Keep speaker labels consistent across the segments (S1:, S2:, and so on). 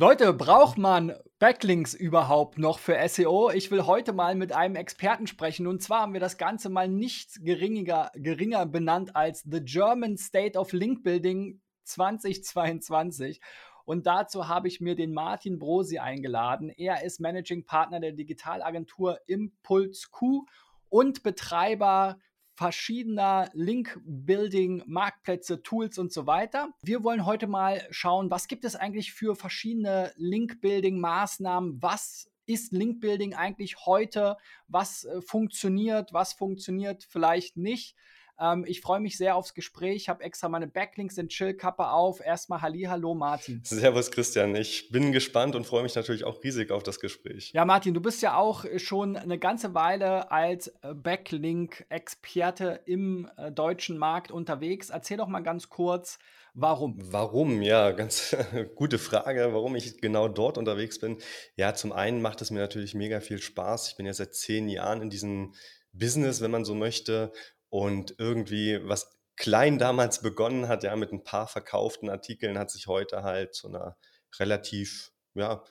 S1: Leute, braucht man Backlinks überhaupt noch für SEO? Ich will heute mal mit einem Experten sprechen. Und zwar haben wir das Ganze mal nicht geringer, geringer benannt als The German State of Link Building 2022. Und dazu habe ich mir den Martin Brosi eingeladen. Er ist Managing Partner der Digitalagentur Impuls Q und Betreiber verschiedener Link-Building, Marktplätze, Tools und so weiter. Wir wollen heute mal schauen, was gibt es eigentlich für verschiedene Link-Building-Maßnahmen? Was ist Link-Building eigentlich heute? Was äh, funktioniert? Was funktioniert vielleicht nicht? Ähm, ich freue mich sehr aufs Gespräch. Ich habe extra meine Backlinks in Chillkappe auf. Erstmal Halli, hallo Martin.
S2: Servus Christian. Ich bin gespannt und freue mich natürlich auch riesig auf das Gespräch.
S1: Ja, Martin, du bist ja auch schon eine ganze Weile als äh, Backlink-Experte im äh, deutschen Markt unterwegs. Erzähl doch mal ganz kurz, Warum?
S2: Warum? Ja, ganz gute Frage, warum ich genau dort unterwegs bin. Ja, zum einen macht es mir natürlich mega viel Spaß. Ich bin ja seit zehn Jahren in diesem Business, wenn man so möchte, und irgendwie, was klein damals begonnen hat, ja, mit ein paar verkauften Artikeln, hat sich heute halt zu einer relativ, ja,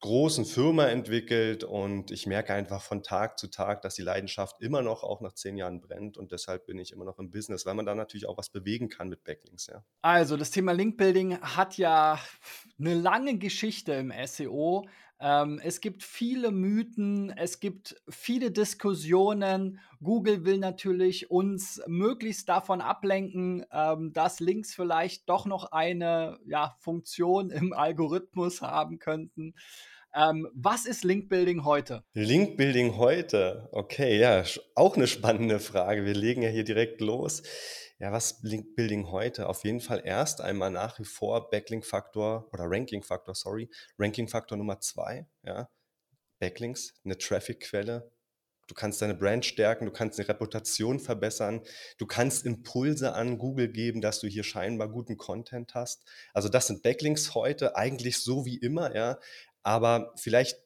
S2: großen Firma entwickelt und ich merke einfach von Tag zu Tag, dass die Leidenschaft immer noch auch nach zehn Jahren brennt und deshalb bin ich immer noch im Business, weil man da natürlich auch was bewegen kann mit Backlinks. Ja.
S1: Also das Thema Linkbuilding hat ja eine lange Geschichte im SEO. Ähm, es gibt viele Mythen, es gibt viele Diskussionen. Google will natürlich uns möglichst davon ablenken, ähm, dass Links vielleicht doch noch eine ja, Funktion im Algorithmus haben könnten. Ähm, was ist Linkbuilding heute?
S2: Linkbuilding heute, okay, ja, auch eine spannende Frage. Wir legen ja hier direkt los. Ja, was Link Building heute? Auf jeden Fall erst einmal nach wie vor Backlink-Faktor oder Ranking-Faktor, sorry. Ranking-Faktor Nummer zwei, ja. Backlinks, eine Traffic-Quelle. Du kannst deine Brand stärken, du kannst eine Reputation verbessern, du kannst Impulse an Google geben, dass du hier scheinbar guten Content hast. Also das sind Backlinks heute, eigentlich so wie immer, ja. Aber vielleicht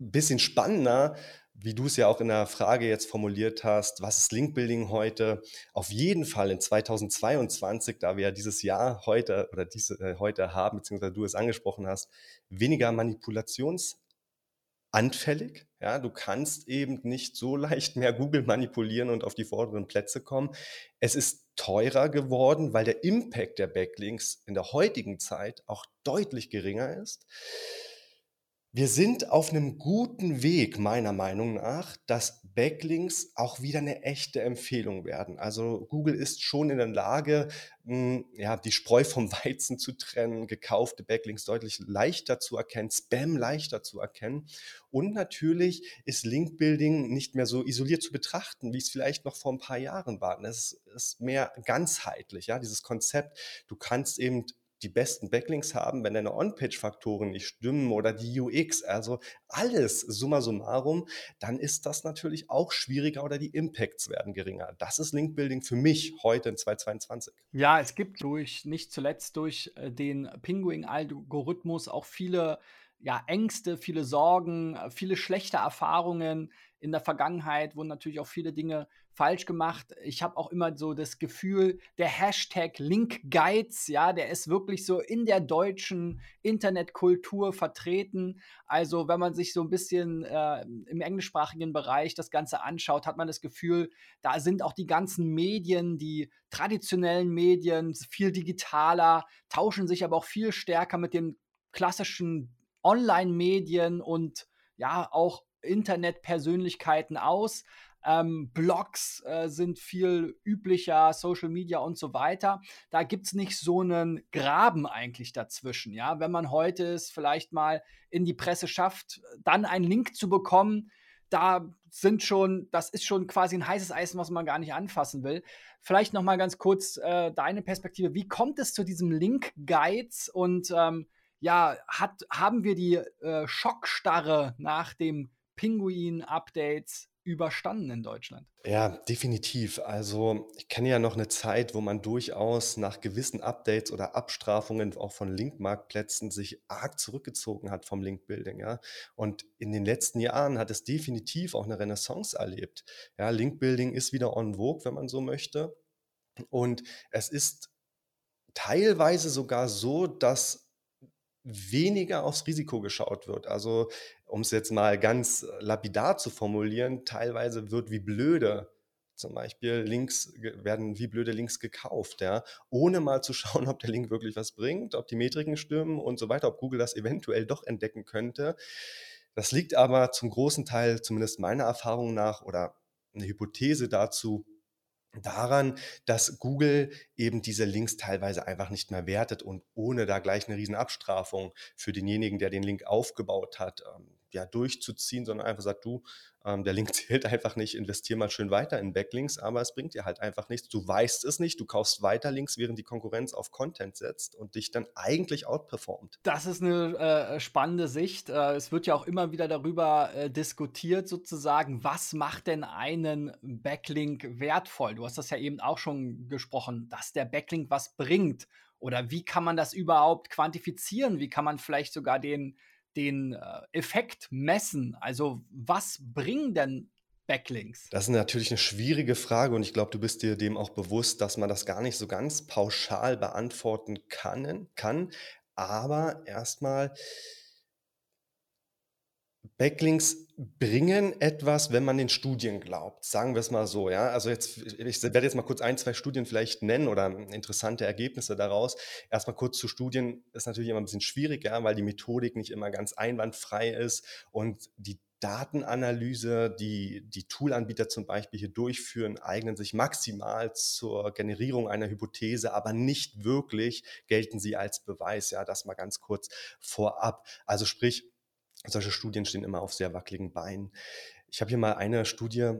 S2: ein bisschen spannender, wie du es ja auch in der Frage jetzt formuliert hast, was ist Linkbuilding heute? Auf jeden Fall in 2022, da wir ja dieses Jahr heute oder diese äh, heute haben, beziehungsweise du es angesprochen hast, weniger manipulationsanfällig. Ja, du kannst eben nicht so leicht mehr Google manipulieren und auf die vorderen Plätze kommen. Es ist teurer geworden, weil der Impact der Backlinks in der heutigen Zeit auch deutlich geringer ist. Wir sind auf einem guten Weg, meiner Meinung nach, dass Backlinks auch wieder eine echte Empfehlung werden. Also Google ist schon in der Lage, hm, ja, die Spreu vom Weizen zu trennen, gekaufte Backlinks deutlich leichter zu erkennen, Spam leichter zu erkennen. Und natürlich ist Linkbuilding nicht mehr so isoliert zu betrachten, wie es vielleicht noch vor ein paar Jahren war. Es ist mehr ganzheitlich, ja, dieses Konzept. Du kannst eben die besten Backlinks haben, wenn deine On-Page-Faktoren nicht stimmen oder die UX, also alles summa summarum, dann ist das natürlich auch schwieriger oder die Impacts werden geringer. Das ist Link-Building für mich heute in 2022.
S1: Ja, es gibt durch, nicht zuletzt durch äh, den Penguin-Algorithmus auch viele ja, Ängste, viele Sorgen, äh, viele schlechte Erfahrungen in der Vergangenheit, wurden natürlich auch viele Dinge falsch gemacht. Ich habe auch immer so das Gefühl, der Hashtag Linkguides, ja, der ist wirklich so in der deutschen Internetkultur vertreten. Also wenn man sich so ein bisschen äh, im englischsprachigen Bereich das Ganze anschaut, hat man das Gefühl, da sind auch die ganzen Medien, die traditionellen Medien, viel digitaler, tauschen sich aber auch viel stärker mit den klassischen Online-Medien und ja auch Internetpersönlichkeiten aus. Ähm, Blogs äh, sind viel üblicher, Social Media und so weiter. Da gibt es nicht so einen Graben eigentlich dazwischen. Ja? Wenn man heute es vielleicht mal in die Presse schafft, dann einen Link zu bekommen, da sind schon, das ist schon quasi ein heißes Eisen, was man gar nicht anfassen will. Vielleicht noch mal ganz kurz äh, deine Perspektive. Wie kommt es zu diesem Link-Guides und ähm, ja, hat, haben wir die äh, Schockstarre nach dem Pinguin-Updates überstanden in Deutschland?
S2: Ja, definitiv. Also ich kenne ja noch eine Zeit, wo man durchaus nach gewissen Updates oder Abstrafungen auch von Linkmarktplätzen sich arg zurückgezogen hat vom Linkbuilding. Ja. Und in den letzten Jahren hat es definitiv auch eine Renaissance erlebt. Ja, Linkbuilding ist wieder on vogue, wenn man so möchte. Und es ist teilweise sogar so, dass weniger aufs Risiko geschaut wird. Also, um es jetzt mal ganz lapidar zu formulieren, teilweise wird wie blöde zum Beispiel Links werden wie blöde Links gekauft, ja, ohne mal zu schauen, ob der Link wirklich was bringt, ob die Metriken stimmen und so weiter, ob Google das eventuell doch entdecken könnte. Das liegt aber zum großen Teil, zumindest meiner Erfahrung nach, oder eine Hypothese dazu, daran, dass Google eben diese Links teilweise einfach nicht mehr wertet und ohne da gleich eine riesen Abstrafung für denjenigen, der den Link aufgebaut hat, ähm, ja, durchzuziehen, sondern einfach sagt, du, ähm, der Link zählt einfach nicht, investier mal schön weiter in Backlinks, aber es bringt dir halt einfach nichts. Du weißt es nicht, du kaufst weiter Links, während die Konkurrenz auf Content setzt und dich dann eigentlich outperformt.
S1: Das ist eine äh, spannende Sicht. Äh, es wird ja auch immer wieder darüber äh, diskutiert, sozusagen, was macht denn einen Backlink wertvoll? Du hast das ja eben auch schon gesprochen, dass der Backlink was bringt. Oder wie kann man das überhaupt quantifizieren? Wie kann man vielleicht sogar den den äh, Effekt messen? Also was bringen denn Backlinks?
S2: Das ist natürlich eine schwierige Frage und ich glaube, du bist dir dem auch bewusst, dass man das gar nicht so ganz pauschal beantworten kann. kann. Aber erstmal Backlinks bringen etwas, wenn man den Studien glaubt. Sagen wir es mal so, ja. Also jetzt, ich werde jetzt mal kurz ein, zwei Studien vielleicht nennen oder interessante Ergebnisse daraus. Erstmal kurz zu Studien ist natürlich immer ein bisschen schwierig, ja, weil die Methodik nicht immer ganz einwandfrei ist und die Datenanalyse, die die Toolanbieter zum Beispiel hier durchführen, eignen sich maximal zur Generierung einer Hypothese, aber nicht wirklich gelten sie als Beweis. Ja, das mal ganz kurz vorab. Also sprich, solche Studien stehen immer auf sehr wackeligen Beinen. Ich habe hier mal eine Studie,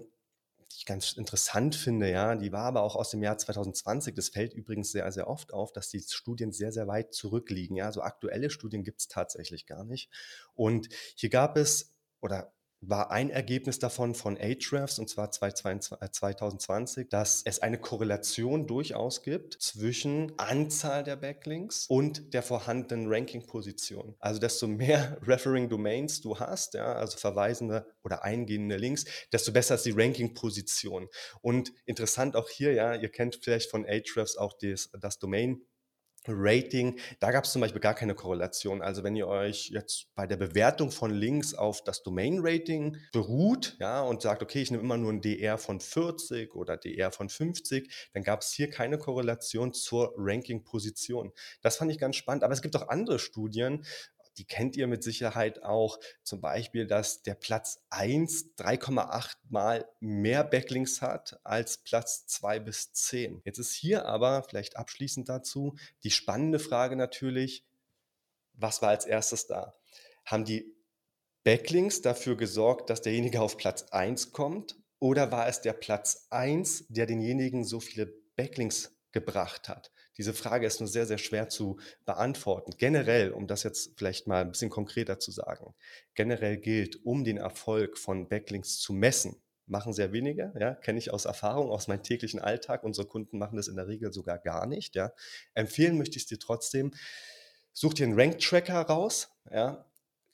S2: die ich ganz interessant finde, ja, die war aber auch aus dem Jahr 2020. Das fällt übrigens sehr, sehr oft auf, dass die Studien sehr, sehr weit zurückliegen. Ja, so aktuelle Studien gibt es tatsächlich gar nicht. Und hier gab es oder war ein Ergebnis davon von Ahrefs, und zwar 2020, äh, dass es eine Korrelation durchaus gibt zwischen Anzahl der Backlinks und der vorhandenen Ranking-Position. Also desto mehr Referring Domains du hast, ja, also verweisende oder eingehende Links, desto besser ist die Ranking-Position. Und interessant auch hier, ja, ihr kennt vielleicht von Ahrefs auch das, das Domain Rating, da gab es zum Beispiel gar keine Korrelation. Also wenn ihr euch jetzt bei der Bewertung von Links auf das Domain-Rating beruht, ja, und sagt, okay, ich nehme immer nur ein DR von 40 oder DR von 50, dann gab es hier keine Korrelation zur Ranking-Position. Das fand ich ganz spannend. Aber es gibt auch andere Studien, die kennt ihr mit Sicherheit auch. Zum Beispiel, dass der Platz 1 3,8 mal mehr Backlinks hat als Platz 2 bis 10. Jetzt ist hier aber, vielleicht abschließend dazu, die spannende Frage natürlich, was war als erstes da? Haben die Backlinks dafür gesorgt, dass derjenige auf Platz 1 kommt? Oder war es der Platz 1, der denjenigen so viele Backlinks gebracht hat? Diese Frage ist nur sehr, sehr schwer zu beantworten. Generell, um das jetzt vielleicht mal ein bisschen konkreter zu sagen, generell gilt, um den Erfolg von Backlinks zu messen, machen sehr wenige, ja, kenne ich aus Erfahrung, aus meinem täglichen Alltag. Unsere Kunden machen das in der Regel sogar gar nicht, ja. Empfehlen möchte ich es dir trotzdem. Such dir einen Rank-Tracker raus, ja,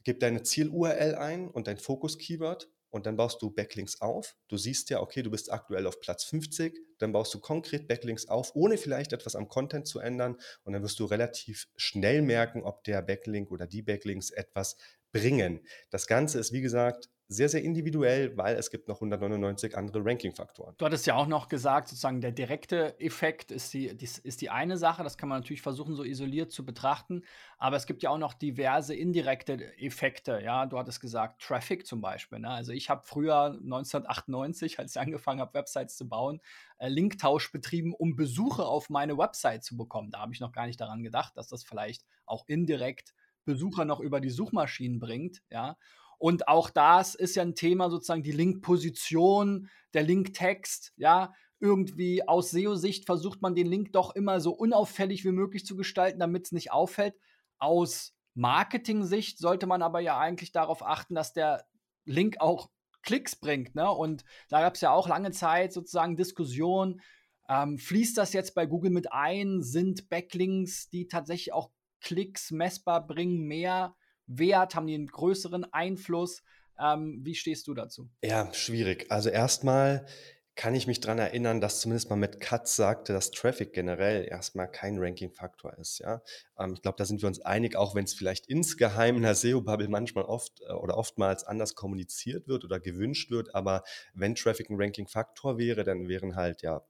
S2: gib deine Ziel-URL ein und dein Fokus-Keyword und dann baust du Backlinks auf. Du siehst ja, okay, du bist aktuell auf Platz 50, dann baust du konkret Backlinks auf, ohne vielleicht etwas am Content zu ändern und dann wirst du relativ schnell merken, ob der Backlink oder die Backlinks etwas bringen. Das Ganze ist, wie gesagt, sehr, sehr individuell, weil es gibt noch 199 andere Ranking-Faktoren.
S1: Du hattest ja auch noch gesagt, sozusagen der direkte Effekt ist die, ist die eine Sache, das kann man natürlich versuchen, so isoliert zu betrachten, aber es gibt ja auch noch diverse indirekte Effekte, ja, du hattest gesagt, Traffic zum Beispiel, ne? also ich habe früher 1998, als ich angefangen habe, Websites zu bauen, äh, Linktausch betrieben, um Besuche auf meine Website zu bekommen. Da habe ich noch gar nicht daran gedacht, dass das vielleicht auch indirekt Besucher noch über die Suchmaschinen bringt, ja, und auch das ist ja ein Thema, sozusagen die Link-Position, der Link-Text, ja. Irgendwie aus SEO-Sicht versucht man den Link doch immer so unauffällig wie möglich zu gestalten, damit es nicht auffällt. Aus Marketing-Sicht sollte man aber ja eigentlich darauf achten, dass der Link auch Klicks bringt. Ne? Und da gab es ja auch lange Zeit sozusagen Diskussion. Ähm, fließt das jetzt bei Google mit ein? Sind Backlinks, die tatsächlich auch Klicks messbar bringen, mehr Wert? Haben die einen größeren Einfluss? Ähm, wie stehst du dazu?
S2: Ja, schwierig. Also erstmal kann ich mich daran erinnern, dass zumindest mal mit Katz sagte, dass Traffic generell erstmal kein Ranking-Faktor ist. Ja? Ähm, ich glaube, da sind wir uns einig, auch wenn es vielleicht insgeheim in der SEO-Bubble manchmal oft äh, oder oftmals anders kommuniziert wird oder gewünscht wird. Aber wenn Traffic ein Ranking-Faktor wäre, dann wären halt ja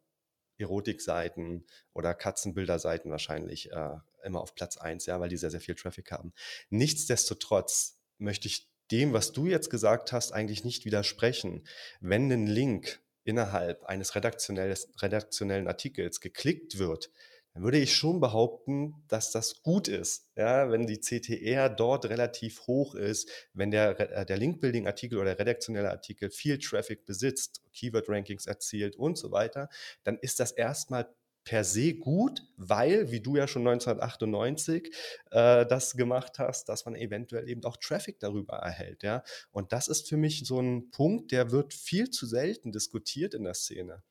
S2: Erotikseiten oder Katzenbilderseiten wahrscheinlich äh, immer auf Platz 1, ja, weil die sehr, sehr viel Traffic haben. Nichtsdestotrotz möchte ich dem, was du jetzt gesagt hast, eigentlich nicht widersprechen. Wenn ein Link innerhalb eines redaktionellen Artikels geklickt wird, dann würde ich schon behaupten, dass das gut ist. Ja, wenn die CTR dort relativ hoch ist, wenn der, äh, der Link-Building-Artikel oder der redaktionelle Artikel viel Traffic besitzt, Keyword-Rankings erzielt und so weiter, dann ist das erstmal per se gut, weil, wie du ja schon 1998 äh, das gemacht hast, dass man eventuell eben auch Traffic darüber erhält. Ja? Und das ist für mich so ein Punkt, der wird viel zu selten diskutiert in der Szene.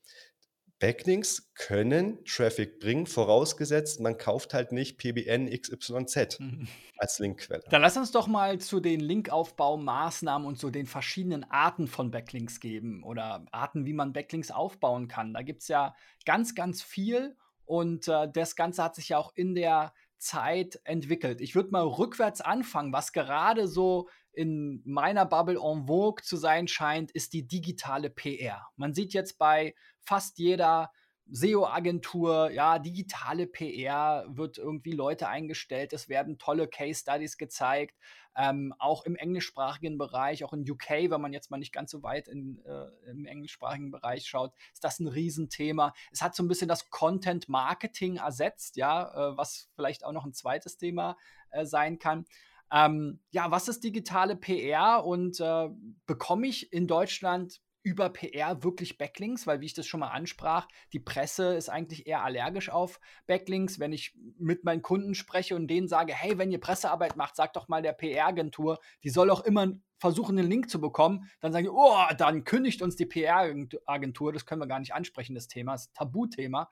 S2: Backlinks können Traffic bringen, vorausgesetzt, man kauft halt nicht PBN XYZ mhm. als Linkquelle.
S1: Dann lass uns doch mal zu den Linkaufbaumaßnahmen und so den verschiedenen Arten von Backlinks geben oder Arten, wie man Backlinks aufbauen kann. Da gibt es ja ganz, ganz viel und äh, das Ganze hat sich ja auch in der Zeit entwickelt. Ich würde mal rückwärts anfangen, was gerade so in meiner Bubble en vogue zu sein scheint, ist die digitale PR. Man sieht jetzt bei fast jeder SEO-Agentur, ja, digitale PR wird irgendwie Leute eingestellt, es werden tolle Case-Studies gezeigt, ähm, auch im englischsprachigen Bereich, auch in UK, wenn man jetzt mal nicht ganz so weit in, äh, im englischsprachigen Bereich schaut, ist das ein Riesenthema. Es hat so ein bisschen das Content-Marketing ersetzt, ja, äh, was vielleicht auch noch ein zweites Thema äh, sein kann. Ähm, ja, was ist digitale PR und äh, bekomme ich in Deutschland über PR wirklich Backlinks, weil wie ich das schon mal ansprach, die Presse ist eigentlich eher allergisch auf Backlinks. Wenn ich mit meinen Kunden spreche und denen sage, hey, wenn ihr Pressearbeit macht, sagt doch mal der PR-Agentur, die soll auch immer versuchen, einen Link zu bekommen, dann sagen die, oh, dann kündigt uns die PR-Agentur, das können wir gar nicht ansprechen, das Thema, das Tabuthema.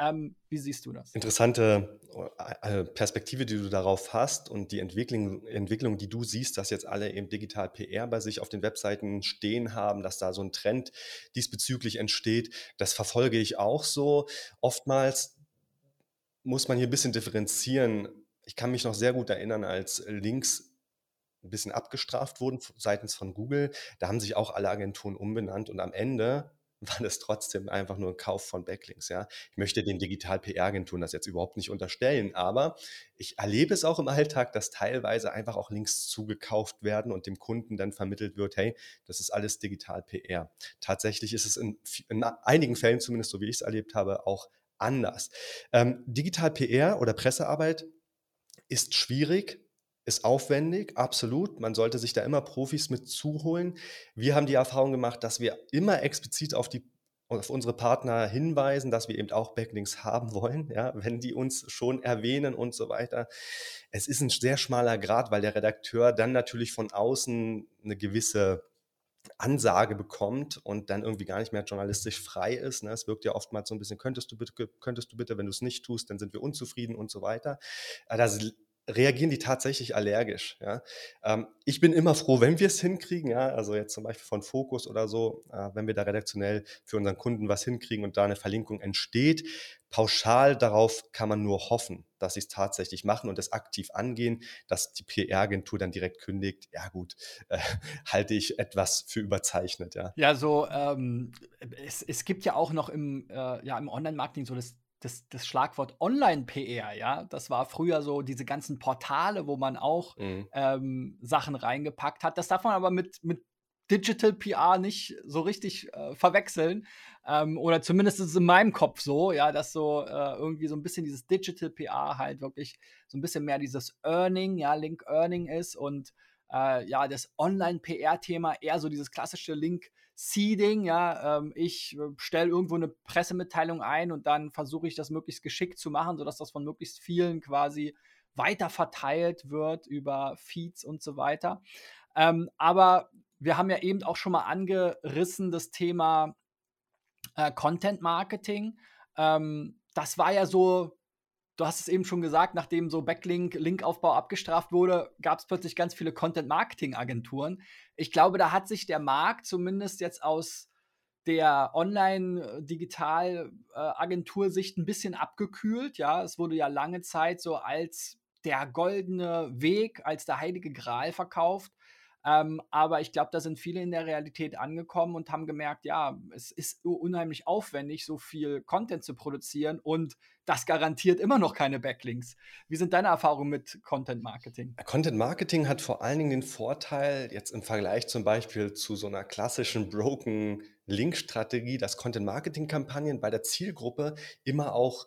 S1: Ähm, wie siehst du das?
S2: Interessante äh, Perspektive, die du darauf hast und die Entwicklung, Entwicklung, die du siehst, dass jetzt alle eben digital PR bei sich auf den Webseiten stehen haben, dass da so ein Trend diesbezüglich entsteht. Das verfolge ich auch so. Oftmals muss man hier ein bisschen differenzieren. Ich kann mich noch sehr gut erinnern, als Links ein bisschen abgestraft wurden seitens von Google. Da haben sich auch alle Agenturen umbenannt und am Ende war das trotzdem einfach nur ein Kauf von Backlinks. Ja? Ich möchte den Digital-PR-Agenturen das jetzt überhaupt nicht unterstellen, aber ich erlebe es auch im Alltag, dass teilweise einfach auch Links zugekauft werden und dem Kunden dann vermittelt wird, hey, das ist alles Digital-PR. Tatsächlich ist es in, in, einigen Fällen, zumindest so wie ich es erlebt habe, auch anders. Ähm, Digital-PR oder Pressearbeit ist schwierig, ist aufwendig, absolut. Man sollte sich da immer Profis mit zuholen. Wir haben die Erfahrung gemacht, dass wir immer explizit auf die auf unsere Partner hinweisen, dass wir eben auch Backlinks haben wollen, ja, wenn die uns schon erwähnen und so weiter. Es ist ein sehr schmaler Grad, weil der Redakteur dann natürlich von außen eine gewisse Ansage bekommt und dann irgendwie gar nicht mehr journalistisch frei ist. Ne? Es wirkt ja oftmals so ein bisschen, könntest du bitte, könntest du bitte, wenn du es nicht tust, dann sind wir unzufrieden und so weiter. Das reagieren die tatsächlich allergisch. Ja? Ähm, ich bin immer froh, wenn wir es hinkriegen, ja? also jetzt zum Beispiel von Fokus oder so, äh, wenn wir da redaktionell für unseren Kunden was hinkriegen und da eine Verlinkung entsteht. Pauschal darauf kann man nur hoffen, dass sie es tatsächlich machen und es aktiv angehen, dass die PR-Agentur dann direkt kündigt. Ja gut, äh, halte ich etwas für überzeichnet. Ja,
S1: ja so ähm, es, es gibt ja auch noch im, äh, ja, im Online-Marketing so das das, das Schlagwort Online-PR, ja, das war früher so diese ganzen Portale, wo man auch mhm. ähm, Sachen reingepackt hat. Das darf man aber mit, mit Digital PR nicht so richtig äh, verwechseln. Ähm, oder zumindest ist es in meinem Kopf so, ja, dass so äh, irgendwie so ein bisschen dieses Digital PR halt wirklich so ein bisschen mehr dieses Earning, ja, Link Earning ist und äh, ja, das Online-PR-Thema eher so dieses klassische Link Seeding, ja, ähm, ich äh, stelle irgendwo eine Pressemitteilung ein und dann versuche ich das möglichst geschickt zu machen, sodass das von möglichst vielen quasi weiter verteilt wird über Feeds und so weiter. Ähm, aber wir haben ja eben auch schon mal angerissen das Thema äh, Content Marketing. Ähm, das war ja so du hast es eben schon gesagt, nachdem so Backlink, Linkaufbau abgestraft wurde, gab es plötzlich ganz viele Content-Marketing-Agenturen. Ich glaube, da hat sich der Markt zumindest jetzt aus der Online-Digital-Agentursicht ein bisschen abgekühlt. Ja, es wurde ja lange Zeit so als der goldene Weg, als der heilige Gral verkauft. Ähm, aber ich glaube, da sind viele in der Realität angekommen und haben gemerkt, ja, es ist unheimlich aufwendig, so viel Content zu produzieren und das garantiert immer noch keine Backlinks. Wie sind deine Erfahrungen mit Content Marketing?
S2: Content Marketing hat vor allen Dingen den Vorteil, jetzt im Vergleich zum Beispiel zu so einer klassischen Broken Link-Strategie, dass Content Marketing Kampagnen bei der Zielgruppe immer auch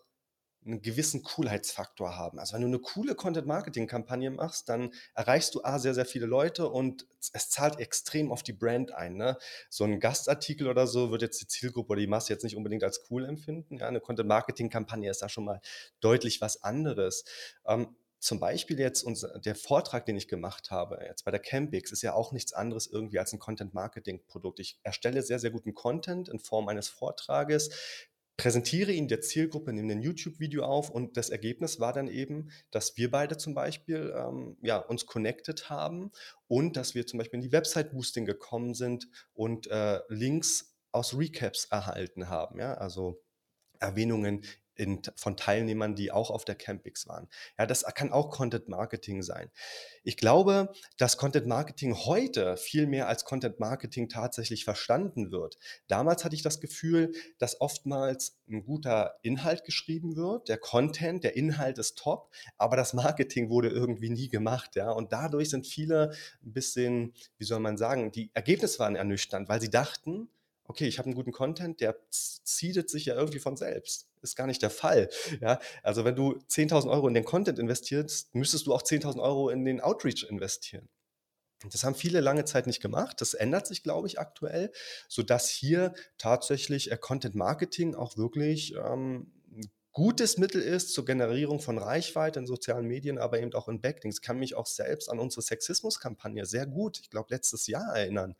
S2: einen gewissen Coolheitsfaktor haben. Also wenn du eine coole Content-Marketing-Kampagne machst, dann erreichst du A, sehr, sehr viele Leute und es zahlt extrem auf die Brand ein. Ne? So ein Gastartikel oder so wird jetzt die Zielgruppe oder die Masse jetzt nicht unbedingt als cool empfinden. Ja? Eine Content-Marketing-Kampagne ist da schon mal deutlich was anderes. Ähm, zum Beispiel jetzt unser, der Vortrag, den ich gemacht habe, jetzt bei der Campix, ist ja auch nichts anderes irgendwie als ein Content-Marketing-Produkt. Ich erstelle sehr, sehr guten Content in Form eines Vortrages, präsentiere ihn der Zielgruppe, nehme ein YouTube-Video auf und das Ergebnis war dann eben, dass wir beide zum Beispiel ähm, ja, uns connected haben und dass wir zum Beispiel in die Website-Boosting gekommen sind und äh, Links aus Recaps erhalten haben. Ja? Also Erwähnungen in, von Teilnehmern, die auch auf der Campix waren. Ja, das kann auch Content Marketing sein. Ich glaube, dass Content Marketing heute viel mehr als Content Marketing tatsächlich verstanden wird. Damals hatte ich das Gefühl, dass oftmals ein guter Inhalt geschrieben wird, der Content, der Inhalt ist top, aber das Marketing wurde irgendwie nie gemacht, ja. Und dadurch sind viele ein bisschen, wie soll man sagen, die Ergebnisse waren ernüchternd, weil sie dachten, okay, ich habe einen guten Content, der zieht sich ja irgendwie von selbst. Ist gar nicht der Fall. Ja? Also wenn du 10.000 Euro in den Content investierst, müsstest du auch 10.000 Euro in den Outreach investieren. Das haben viele lange Zeit nicht gemacht. Das ändert sich, glaube ich, aktuell, sodass hier tatsächlich äh, Content Marketing auch wirklich ähm, gutes Mittel ist zur Generierung von Reichweite in sozialen Medien, aber eben auch in Backlinks. Ich kann mich auch selbst an unsere Sexismus-Kampagne sehr gut, ich glaube letztes Jahr erinnern.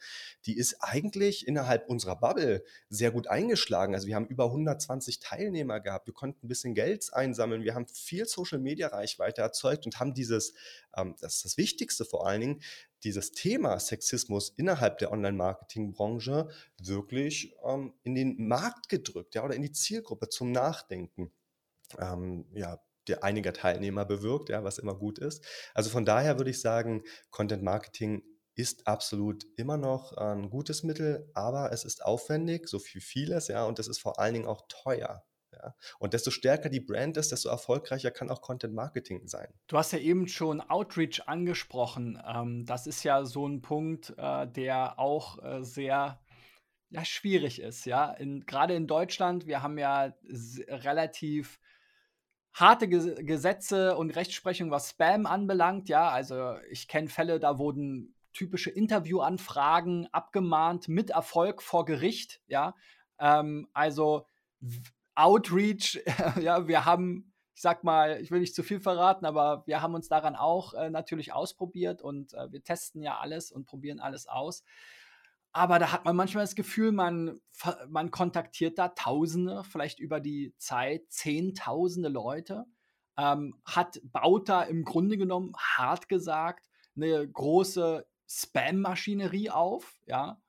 S2: Die ist eigentlich innerhalb unserer Bubble sehr gut eingeschlagen. Also wir haben über 120 Teilnehmer gehabt, wir konnten ein bisschen Geld einsammeln, wir haben viel Social-Media-Reichweite erzeugt und haben dieses, ähm, das ist das Wichtigste vor allen Dingen, dieses Thema Sexismus innerhalb der Online-Marketing-Branche wirklich ähm, in den Markt gedrückt ja, oder in die Zielgruppe zum Nachdenken ähm, ja, der einiger Teilnehmer bewirkt, ja, was immer gut ist. Also von daher würde ich sagen, Content Marketing ist absolut immer noch ein gutes Mittel, aber es ist aufwendig, so viel vieles, ja, und es ist vor allen Dingen auch teuer. Ja. Und desto stärker die Brand ist, desto erfolgreicher kann auch Content Marketing sein.
S1: Du hast ja eben schon Outreach angesprochen. Ähm, das ist ja so ein Punkt, äh, der auch äh, sehr ja, schwierig ist. Ja, gerade in Deutschland, wir haben ja relativ harte Gesetze und Rechtsprechung, was Spam anbelangt. Ja, also ich kenne Fälle, da wurden typische Interviewanfragen abgemahnt mit Erfolg vor Gericht. Ja, ähm, also Outreach, ja, wir haben, ich sag mal, ich will nicht zu viel verraten, aber wir haben uns daran auch äh, natürlich ausprobiert und äh, wir testen ja alles und probieren alles aus. Aber da hat man manchmal das Gefühl, man, man kontaktiert da Tausende, vielleicht über die Zeit Zehntausende Leute, ähm, hat, baut da im Grunde genommen, hart gesagt, eine große Spam-Maschinerie auf, ja.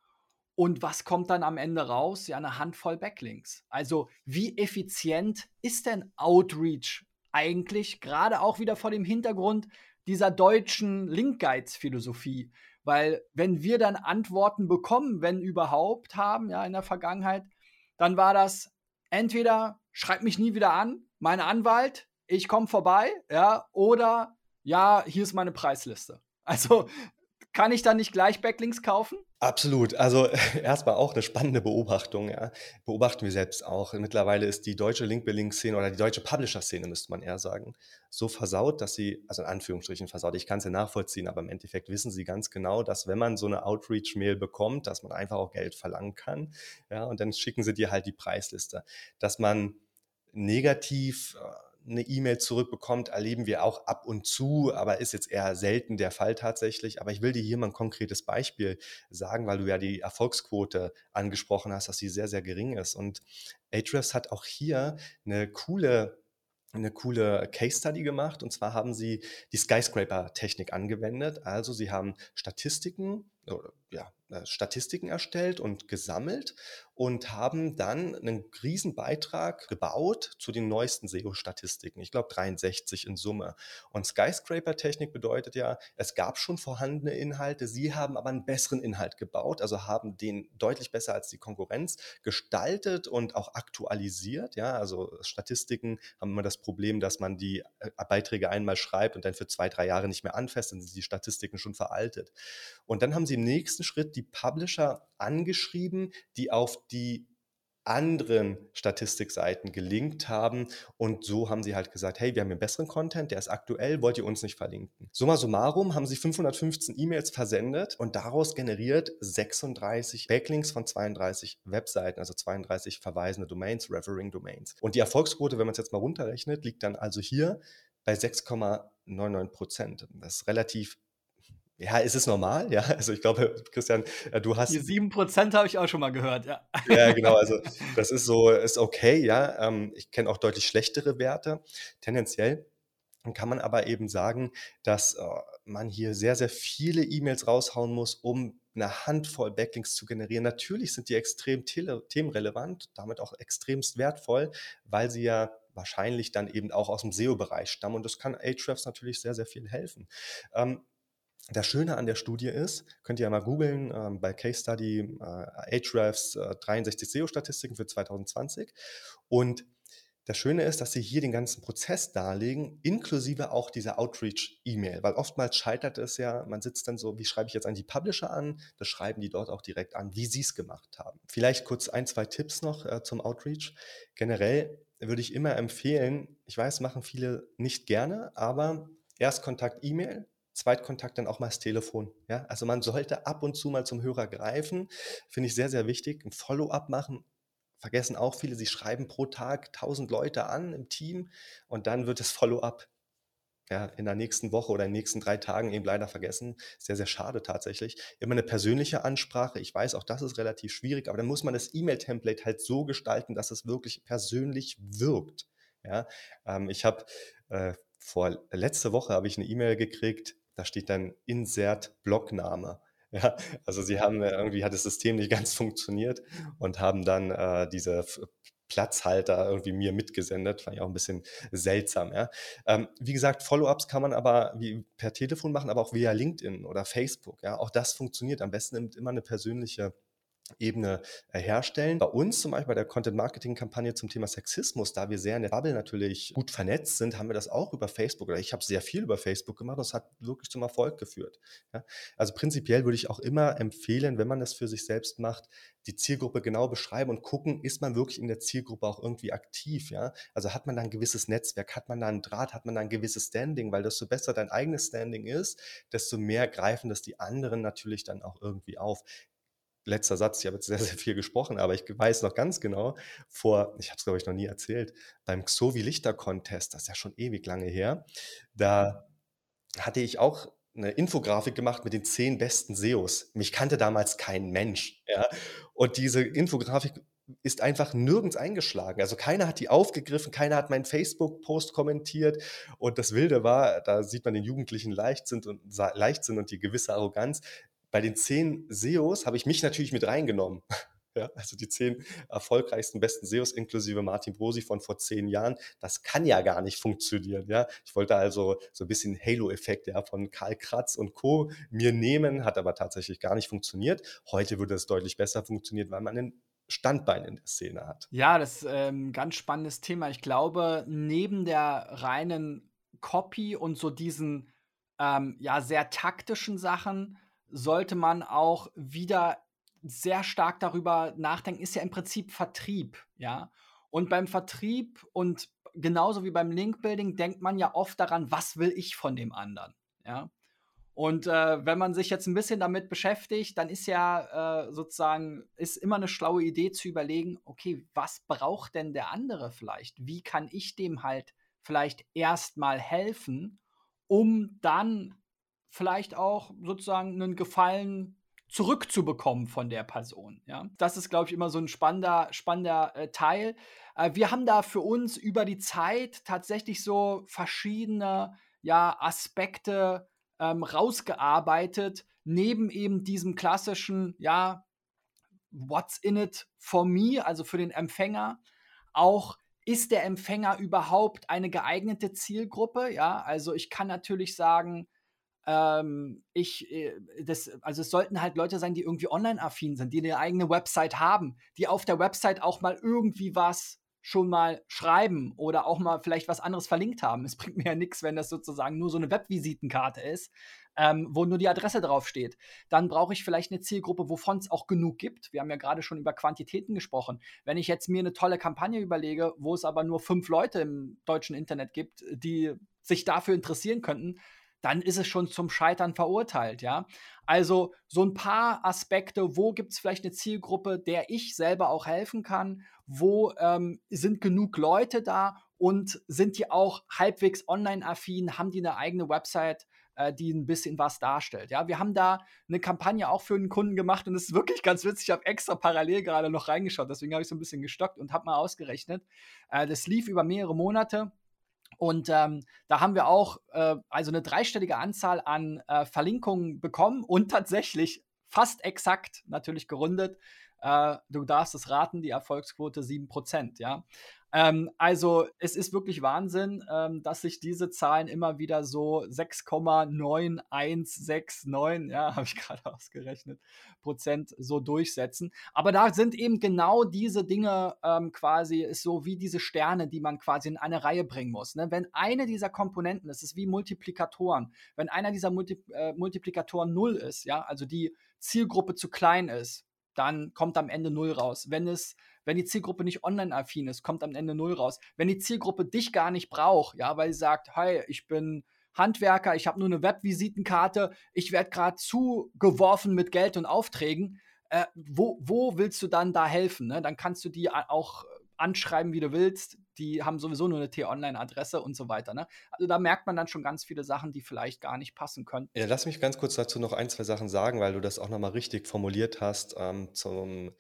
S1: Und was kommt dann am Ende raus? Ja, eine Handvoll Backlinks. Also, wie effizient ist denn Outreach eigentlich? Gerade auch wieder vor dem Hintergrund dieser deutschen Link-Guides-Philosophie. Weil wenn wir dann Antworten bekommen, wenn überhaupt haben, ja, in der Vergangenheit, dann war das entweder schreib mich nie wieder an, mein Anwalt, ich komme vorbei, ja, oder ja, hier ist meine Preisliste. Also kann ich dann nicht gleich Backlinks kaufen?
S2: Absolut. Also erstmal auch eine spannende Beobachtung. Ja. Beobachten wir selbst auch. Mittlerweile ist die deutsche Link-Building-Szene oder die deutsche Publisher-Szene, müsste man eher sagen, so versaut, dass sie, also in Anführungsstrichen versaut, ich kann es ja nachvollziehen, aber im Endeffekt wissen sie ganz genau, dass wenn man so eine Outreach-Mail bekommt, dass man einfach auch Geld verlangen kann. Ja, und dann schicken sie dir halt die Preisliste. Dass man negativ äh, eine E-Mail zurückbekommt, erleben wir auch ab und zu, aber ist jetzt eher selten der Fall tatsächlich. Aber ich will dir hier mal ein konkretes Beispiel sagen, weil du ja die Erfolgsquote angesprochen hast, dass sie sehr, sehr gering ist. Und Ahrefs hat auch hier eine coole eine coole Case Study gemacht und zwar haben sie die Skyscraper-Technik angewendet. Also sie haben Statistiken ja, äh, Statistiken erstellt und gesammelt und haben dann einen Riesenbeitrag gebaut zu den neuesten SEO-Statistiken. Ich glaube 63 in Summe. Und Skyscraper-Technik bedeutet ja, es gab schon vorhandene Inhalte, sie haben aber einen besseren Inhalt gebaut, also haben den deutlich besser als die Konkurrenz gestaltet und auch aktualisiert. Ja, also Statistiken haben immer das Problem, dass man die äh, Beiträge einmal schreibt und dann für zwei, drei Jahre nicht mehr anfasst, dann sind die Statistiken schon veraltet. Und dann haben sie im nächsten Schritt die Publisher angeschrieben, die auf die anderen Statistikseiten gelinkt haben und so haben sie halt gesagt, hey, wir haben einen besseren Content, der ist aktuell, wollt ihr uns nicht verlinken? Summa summarum haben sie 515 E-Mails versendet und daraus generiert 36 Backlinks von 32 Webseiten, also 32 verweisende Domains, Referring Domains. Und die Erfolgsquote, wenn man es jetzt mal runterrechnet, liegt dann also hier bei 6,99 Prozent. Das ist relativ ja, ist es normal? Ja, also ich glaube, Christian, äh, du hast.
S1: Die 7% habe ich auch schon mal gehört, ja.
S2: Ja, genau, also das ist so, ist okay, ja. Ähm, ich kenne auch deutlich schlechtere Werte. Tendenziell kann man aber eben sagen, dass äh, man hier sehr, sehr viele E-Mails raushauen muss, um eine Handvoll Backlinks zu generieren. Natürlich sind die extrem themenrelevant, damit auch extremst wertvoll, weil sie ja wahrscheinlich dann eben auch aus dem SEO-Bereich stammen und das kann Ahrefs natürlich sehr, sehr viel helfen. Ähm, das Schöne an der Studie ist, könnt ihr ja mal googeln, ähm, bei Case Study äh, Ahrefs äh, 63 SEO-Statistiken für 2020. Und das Schöne ist, dass sie hier den ganzen Prozess darlegen, inklusive auch dieser Outreach-E-Mail, weil oftmals scheitert es ja, man sitzt dann so, wie schreibe ich jetzt an die Publisher an? Das schreiben die dort auch direkt an, wie sie es gemacht haben. Vielleicht kurz ein, zwei Tipps noch äh, zum Outreach. Generell würde ich immer empfehlen, ich weiß, machen viele nicht gerne, aber Erstkontakt-E-Mail, Zweitkontakt dann auch mal das Telefon. Ja? Also man sollte ab und zu mal zum Hörer greifen, finde ich sehr, sehr wichtig. Ein Follow-up machen, vergessen auch viele, sie schreiben pro Tag 1000 Leute an im Team und dann wird das Follow-up ja, in der nächsten Woche oder in den nächsten drei Tagen eben leider vergessen. Sehr, sehr schade tatsächlich. Immer eine persönliche Ansprache. Ich weiß, auch das ist relativ schwierig, aber dann muss man das E-Mail-Template halt so gestalten, dass es wirklich persönlich wirkt. Ja, ähm, ich habe äh, vor letzte Woche habe ich eine E-Mail gekriegt, da steht dann Insert Blockname. Ja, also sie haben äh, irgendwie hat das System nicht ganz funktioniert und haben dann äh, diese Platzhalter irgendwie mir mitgesendet. Fand ich auch ein bisschen seltsam. Ja. Ähm, wie gesagt, Follow-ups kann man aber wie per Telefon machen, aber auch via LinkedIn oder Facebook. Ja. Auch das funktioniert. Am besten nimmt immer eine persönliche Ebene äh, herstellen. Bei uns zum Beispiel bei der Content-Marketing-Kampagne zum Thema Sexismus, da wir sehr in der Bubble natürlich gut vernetzt sind, haben wir das auch über Facebook oder ich habe sehr viel über Facebook gemacht. Das hat wirklich zum Erfolg geführt. Ja? Also prinzipiell würde ich auch immer empfehlen, wenn man das für sich selbst macht, die Zielgruppe genau beschreiben und gucken, ist man wirklich in der Zielgruppe auch irgendwie aktiv, ja? Also hat man da ein gewisses Netzwerk, hat man da einen Draht, hat man da ein gewisses Standing, weil desto besser dein eigenes Standing ist, desto mehr greifen das die anderen natürlich dann auch irgendwie auf letzter Satz, ich habe jetzt sehr, sehr viel gesprochen, aber ich weiß noch ganz genau, vor, ich habe es glaube ich noch nie erzählt, beim Xovi Lichter Contest, das ist ja schon ewig lange her, da hatte ich auch eine Infografik gemacht mit den zehn besten SEOs. Mich kannte damals kein Mensch. Ja? Und diese Infografik ist einfach nirgends eingeschlagen. Also keiner hat die aufgegriffen, keiner hat meinen Facebook-Post kommentiert. Und das Wilde war, da sieht man den Jugendlichen Leichtsinn und, Leichtsinn und die gewisse Arroganz bei den zehn SEOs habe ich mich natürlich mit reingenommen. Ja, also die zehn erfolgreichsten, besten SEOs inklusive Martin Brosi von vor zehn Jahren, das kann ja gar nicht funktionieren. Ja, ich wollte also so ein bisschen Halo-Effekt ja, von Karl Kratz und Co. mir nehmen, hat aber tatsächlich gar nicht funktioniert. Heute würde es deutlich besser funktionieren, weil man ein Standbein in der Szene hat.
S1: Ja, das ist ein ähm, ganz spannendes Thema. Ich glaube, neben der reinen Copy und so diesen ähm, ja sehr taktischen Sachen sollte man auch wieder sehr stark darüber nachdenken, ist ja im Prinzip Vertrieb, ja. Und beim Vertrieb und genauso wie beim Linkbuilding denkt man ja oft daran, was will ich von dem anderen, ja. Und äh, wenn man sich jetzt ein bisschen damit beschäftigt, dann ist ja äh, sozusagen, ist immer eine schlaue Idee zu überlegen, okay, was braucht denn der andere vielleicht? Wie kann ich dem halt vielleicht erstmal helfen, um dann vielleicht auch sozusagen einen Gefallen zurückzubekommen von der Person. Ja? Das ist, glaube ich, immer so ein spannender, spannender äh, Teil. Äh, wir haben da für uns über die Zeit tatsächlich so verschiedene ja, Aspekte ähm, rausgearbeitet, neben eben diesem klassischen, ja, what's in it for me, also für den Empfänger, auch ist der Empfänger überhaupt eine geeignete Zielgruppe? Ja, also ich kann natürlich sagen, ähm, ich, äh, das, also es sollten halt Leute sein, die irgendwie online-affin sind, die eine eigene Website haben, die auf der Website auch mal irgendwie was schon mal schreiben oder auch mal vielleicht was anderes verlinkt haben. Es bringt mir ja nichts, wenn das sozusagen nur so eine Webvisitenkarte ist, ähm, wo nur die Adresse draufsteht. Dann brauche ich vielleicht eine Zielgruppe, wovon es auch genug gibt. Wir haben ja gerade schon über Quantitäten gesprochen. Wenn ich jetzt mir eine tolle Kampagne überlege, wo es aber nur fünf Leute im deutschen Internet gibt, die sich dafür interessieren könnten, dann ist es schon zum Scheitern verurteilt, ja. Also so ein paar Aspekte, wo gibt es vielleicht eine Zielgruppe, der ich selber auch helfen kann, wo ähm, sind genug Leute da und sind die auch halbwegs online-affin, haben die eine eigene Website, äh, die ein bisschen was darstellt. Ja, wir haben da eine Kampagne auch für einen Kunden gemacht und es ist wirklich ganz witzig. Ich habe extra parallel gerade noch reingeschaut, deswegen habe ich so ein bisschen gestockt und habe mal ausgerechnet. Äh, das lief über mehrere Monate und ähm, da haben wir auch äh, also eine dreistellige Anzahl an äh, Verlinkungen bekommen und tatsächlich fast exakt, natürlich gerundet, äh, du darfst es raten, die Erfolgsquote 7%, ja. Ähm, also es ist wirklich Wahnsinn, ähm, dass sich diese Zahlen immer wieder so 6,9169, ja, habe ich gerade ausgerechnet, Prozent so durchsetzen. Aber da sind eben genau diese Dinge ähm, quasi, ist so wie diese Sterne, die man quasi in eine Reihe bringen muss. Ne? Wenn eine dieser Komponenten, das ist wie Multiplikatoren, wenn einer dieser Multi äh, Multiplikatoren null ist, ja, also die Zielgruppe zu klein ist, dann kommt am Ende null raus. Wenn es, wenn die Zielgruppe nicht online-affin ist, kommt am Ende null raus. Wenn die Zielgruppe dich gar nicht braucht, ja, weil sie sagt, hey, ich bin Handwerker, ich habe nur eine Webvisitenkarte, ich werde gerade zugeworfen mit Geld und Aufträgen, äh, wo, wo willst du dann da helfen? Ne? Dann kannst du die auch anschreiben, wie du willst. Die haben sowieso nur eine T-Online-Adresse und so weiter. Ne? Also da merkt man dann schon ganz viele Sachen, die vielleicht gar nicht passen können.
S2: Ja, lass mich ganz kurz dazu noch ein, zwei Sachen sagen, weil du das auch nochmal richtig formuliert hast ähm, zum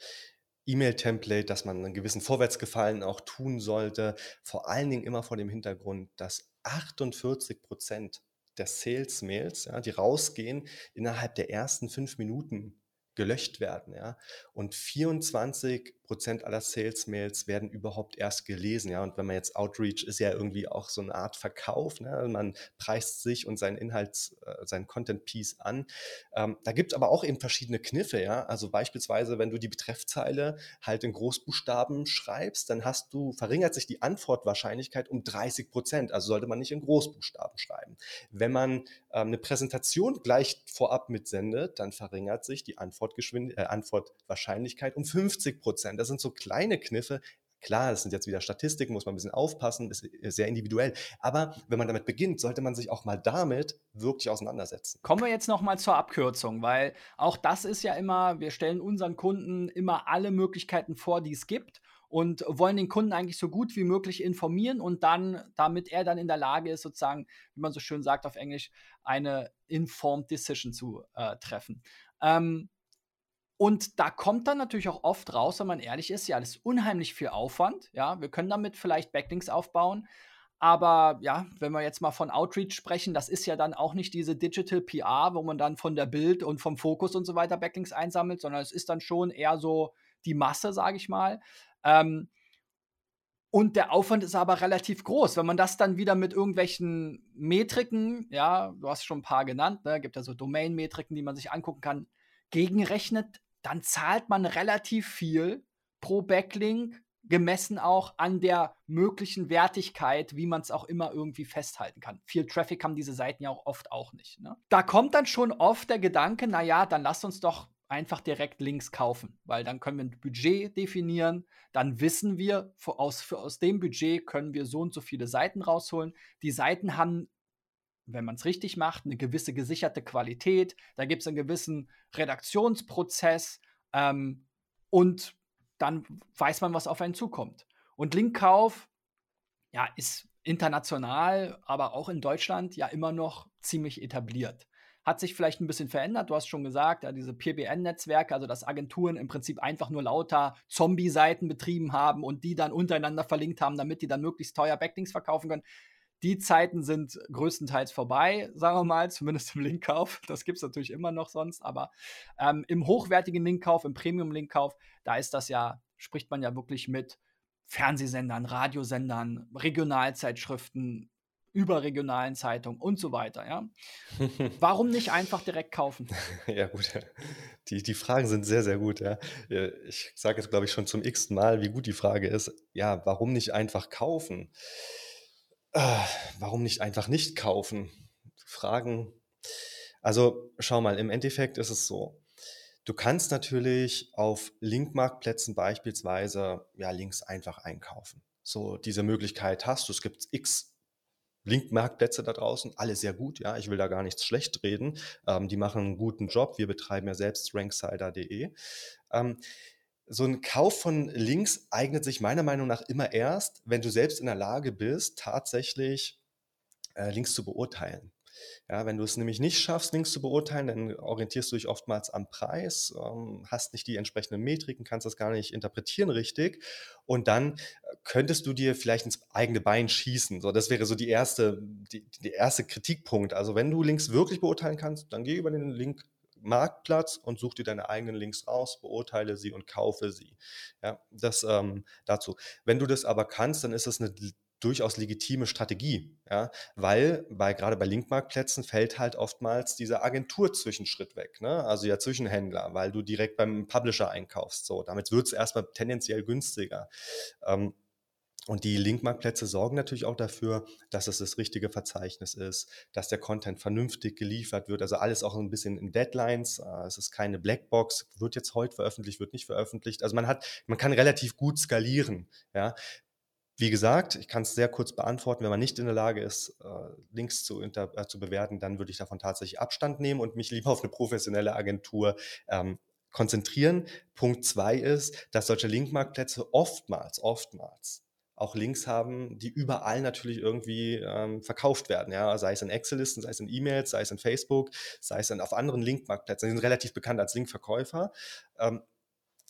S2: E-Mail-Template, dass man einen gewissen Vorwärtsgefallen auch tun sollte. Vor allen Dingen immer vor dem Hintergrund, dass 48 Prozent der Sales-Mails, ja, die rausgehen, innerhalb der ersten fünf Minuten gelöscht werden, ja. Und 24 Prozent aller Sales-Mails werden überhaupt erst gelesen, ja. Und wenn man jetzt Outreach ist ja irgendwie auch so eine Art Verkauf, ne? Man preist sich und seinen Inhalt, äh, seinen Content-Piece an. Ähm, da gibt es aber auch eben verschiedene Kniffe, ja. Also beispielsweise, wenn du die Betreffzeile halt in Großbuchstaben schreibst, dann hast du, verringert sich die Antwortwahrscheinlichkeit um 30 Prozent. Also sollte man nicht in Großbuchstaben schreiben. Wenn man ähm, eine Präsentation gleich vorab mitsendet, dann verringert sich die Antwortgeschwind äh, Antwortwahrscheinlichkeit um 50 Prozent. Das sind so kleine Kniffe. Klar, das sind jetzt wieder Statistiken, muss man ein bisschen aufpassen, ist sehr individuell. Aber wenn man damit beginnt, sollte man sich auch mal damit wirklich auseinandersetzen.
S1: Kommen wir jetzt noch mal zur Abkürzung, weil auch das ist ja immer, wir stellen unseren Kunden immer alle Möglichkeiten vor, die es gibt und wollen den Kunden eigentlich so gut wie möglich informieren und dann, damit er dann in der Lage ist, sozusagen, wie man so schön sagt auf Englisch, eine informed Decision zu äh, treffen. Ähm, und da kommt dann natürlich auch oft raus, wenn man ehrlich ist, ja, das ist unheimlich viel Aufwand. Ja, wir können damit vielleicht Backlinks aufbauen. Aber ja, wenn wir jetzt mal von Outreach sprechen, das ist ja dann auch nicht diese Digital PR, wo man dann von der Bild und vom Fokus und so weiter Backlinks einsammelt, sondern es ist dann schon eher so die Masse, sage ich mal. Ähm, und der Aufwand ist aber relativ groß. Wenn man das dann wieder mit irgendwelchen Metriken, ja, du hast schon ein paar genannt, ne, gibt ja so Domain-Metriken, die man sich angucken kann, gegenrechnet, dann zahlt man relativ viel pro Backlink, gemessen auch an der möglichen Wertigkeit, wie man es auch immer irgendwie festhalten kann. Viel Traffic haben diese Seiten ja auch oft auch nicht. Ne? Da kommt dann schon oft der Gedanke, naja, dann lasst uns doch einfach direkt Links kaufen, weil dann können wir ein Budget definieren, dann wissen wir, aus, aus dem Budget können wir so und so viele Seiten rausholen. Die Seiten haben wenn man es richtig macht, eine gewisse gesicherte Qualität. Da gibt es einen gewissen Redaktionsprozess ähm, und dann weiß man, was auf einen zukommt. Und Linkkauf, ja, ist international, aber auch in Deutschland ja immer noch ziemlich etabliert. Hat sich vielleicht ein bisschen verändert. Du hast schon gesagt, ja, diese PBN-Netzwerke, also dass Agenturen im Prinzip einfach nur lauter Zombie-Seiten betrieben haben und die dann untereinander verlinkt haben, damit die dann möglichst teuer Backlinks verkaufen können die Zeiten sind größtenteils vorbei, sagen wir mal, zumindest im Linkkauf. Das gibt es natürlich immer noch sonst, aber ähm, im hochwertigen Linkkauf, im Premium-Linkkauf, da ist das ja, spricht man ja wirklich mit Fernsehsendern, Radiosendern, Regionalzeitschriften, überregionalen Zeitungen und so weiter, ja. Warum nicht einfach direkt kaufen?
S2: Ja, gut. Die, die Fragen sind sehr, sehr gut, ja. Ich sage jetzt, glaube ich, schon zum x-ten Mal, wie gut die Frage ist. Ja, warum nicht einfach kaufen? Äh, warum nicht einfach nicht kaufen? Fragen. Also, schau mal, im Endeffekt ist es so. Du kannst natürlich auf Linkmarktplätzen beispielsweise ja, Links einfach einkaufen. So, diese Möglichkeit hast du. Es gibt x Link-Marktplätze da draußen, alle sehr gut, ja, ich will da gar nichts schlecht reden. Ähm, die machen einen guten Job. Wir betreiben ja selbst ranksider.de. Ähm, so ein Kauf von Links eignet sich meiner Meinung nach immer erst, wenn du selbst in der Lage bist, tatsächlich äh, Links zu beurteilen. Ja, wenn du es nämlich nicht schaffst, Links zu beurteilen, dann orientierst du dich oftmals am Preis, ähm, hast nicht die entsprechenden Metriken, kannst das gar nicht interpretieren richtig und dann äh, könntest du dir vielleicht ins eigene Bein schießen. So, das wäre so die erste, die, die erste Kritikpunkt. Also wenn du Links wirklich beurteilen kannst, dann geh über den Link Marktplatz und such dir deine eigenen Links raus, beurteile sie und kaufe sie. Ja, das ähm, dazu. Wenn du das aber kannst, dann ist das eine durchaus legitime Strategie, ja, weil bei gerade bei Linkmarktplätzen fällt halt oftmals dieser Agentur-Zwischenschritt weg, ne? also ja Zwischenhändler, weil du direkt beim Publisher einkaufst. So, damit wird es erstmal tendenziell günstiger. Ähm, und die Linkmarktplätze sorgen natürlich auch dafür, dass es das richtige Verzeichnis ist, dass der Content vernünftig geliefert wird. Also alles auch ein bisschen in Deadlines. Äh, es ist keine Blackbox, wird jetzt heute veröffentlicht, wird nicht veröffentlicht. Also man hat, man kann relativ gut skalieren. Ja. Wie gesagt, ich kann es sehr kurz beantworten. Wenn man nicht in der Lage ist, äh, Links zu, äh, zu bewerten, dann würde ich davon tatsächlich Abstand nehmen und mich lieber auf eine professionelle Agentur ähm, konzentrieren. Punkt zwei ist, dass solche Linkmarktplätze oftmals, oftmals auch Links haben, die überall natürlich irgendwie ähm, verkauft werden. Ja? Sei es in Excel-Listen, sei es in E-Mails, sei es in Facebook, sei es dann auf anderen Linkmarktplätzen. Die sind relativ bekannt als Linkverkäufer. Ähm,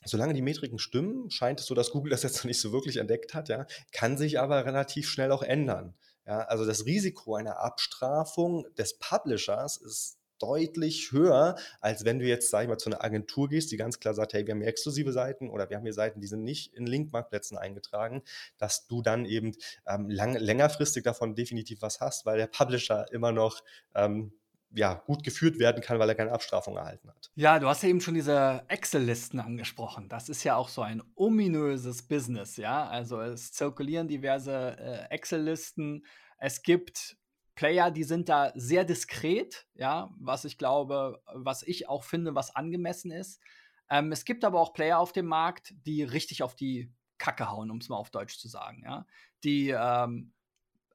S2: Solange die Metriken stimmen, scheint es so, dass Google das jetzt noch nicht so wirklich entdeckt hat, ja, kann sich aber relativ schnell auch ändern. Ja, also das Risiko einer Abstrafung des Publishers ist deutlich höher, als wenn du jetzt, sag ich mal, zu einer Agentur gehst, die ganz klar sagt, hey, wir haben hier exklusive Seiten oder wir haben hier Seiten, die sind nicht in Linkmarktplätzen eingetragen, dass du dann eben ähm, lang, längerfristig davon definitiv was hast, weil der Publisher immer noch ähm, ja, gut geführt werden kann, weil er keine Abstrafung erhalten hat.
S1: Ja, du hast ja eben schon diese Excel-Listen angesprochen. Das ist ja auch so ein ominöses Business, ja. Also es zirkulieren diverse äh, Excel-Listen. Es gibt Player, die sind da sehr diskret, ja, was ich glaube, was ich auch finde, was angemessen ist. Ähm, es gibt aber auch Player auf dem Markt, die richtig auf die Kacke hauen, um es mal auf Deutsch zu sagen, ja. Die ähm,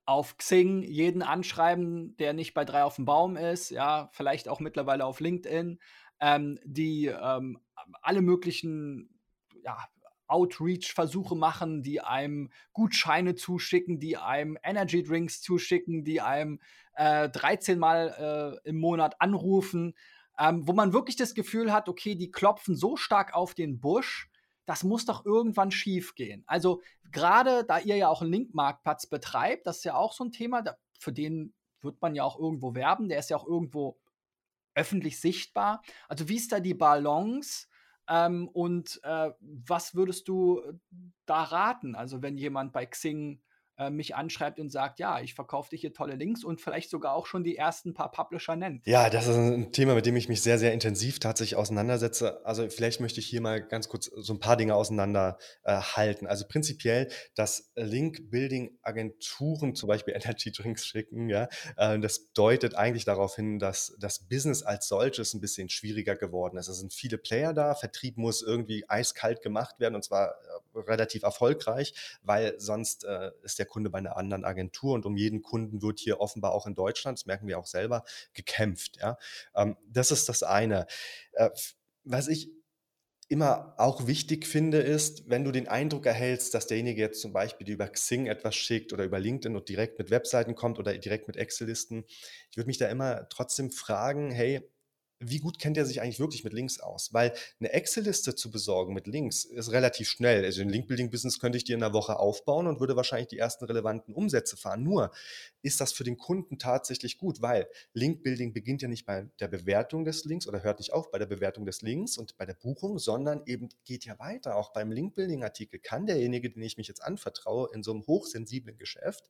S1: auf Xing jeden anschreiben, der nicht bei drei auf dem Baum ist, ja, vielleicht auch mittlerweile auf LinkedIn, ähm, die ähm, alle möglichen ja, Outreach-Versuche machen, die einem Gutscheine zuschicken, die einem Energy Drinks zuschicken, die einem äh, 13 Mal äh, im Monat anrufen, ähm, wo man wirklich das Gefühl hat, okay, die klopfen so stark auf den Busch, das muss doch irgendwann schief gehen. Also gerade da ihr ja auch einen Link-Marktplatz betreibt, das ist ja auch so ein Thema, da, für den wird man ja auch irgendwo werben, der ist ja auch irgendwo öffentlich sichtbar. Also wie ist da die Balance? Ähm, und äh, was würdest du da raten? Also wenn jemand bei Xing äh, mich anschreibt und sagt, ja, ich verkaufe dir hier tolle Links und vielleicht sogar auch schon die ersten paar Publisher nennt.
S2: Ja, das ist ein Thema, mit dem ich mich sehr, sehr intensiv tatsächlich auseinandersetze. Also vielleicht möchte ich hier mal ganz kurz so ein paar Dinge auseinanderhalten. Äh, also prinzipiell, dass Link-Building-Agenturen zum Beispiel Energy Drinks schicken, ja, äh, das deutet eigentlich darauf hin, dass das Business als solches ein bisschen schwieriger geworden ist. Es sind viele Player da, Vertrieb muss irgendwie eiskalt gemacht werden und zwar äh, relativ erfolgreich, weil sonst äh, ist der Kunde bei einer anderen Agentur und um jeden Kunden wird hier offenbar auch in Deutschland, das merken wir auch selber, gekämpft. Ja? Ähm, das ist das eine. Äh, was ich immer auch wichtig finde, ist, wenn du den Eindruck erhältst, dass derjenige jetzt zum Beispiel über Xing etwas schickt oder über LinkedIn und direkt mit Webseiten kommt oder direkt mit Excel-Listen, ich würde mich da immer trotzdem fragen, hey, wie gut kennt er sich eigentlich wirklich mit Links aus? Weil eine Excel-Liste zu besorgen mit Links ist relativ schnell. Also ein Link-Building-Business könnte ich dir in einer Woche aufbauen und würde wahrscheinlich die ersten relevanten Umsätze fahren. Nur ist das für den Kunden tatsächlich gut, weil Link-Building beginnt ja nicht bei der Bewertung des Links oder hört nicht auf bei der Bewertung des Links und bei der Buchung, sondern eben geht ja weiter. Auch beim Link-Building-Artikel kann derjenige, den ich mich jetzt anvertraue, in so einem hochsensiblen Geschäft,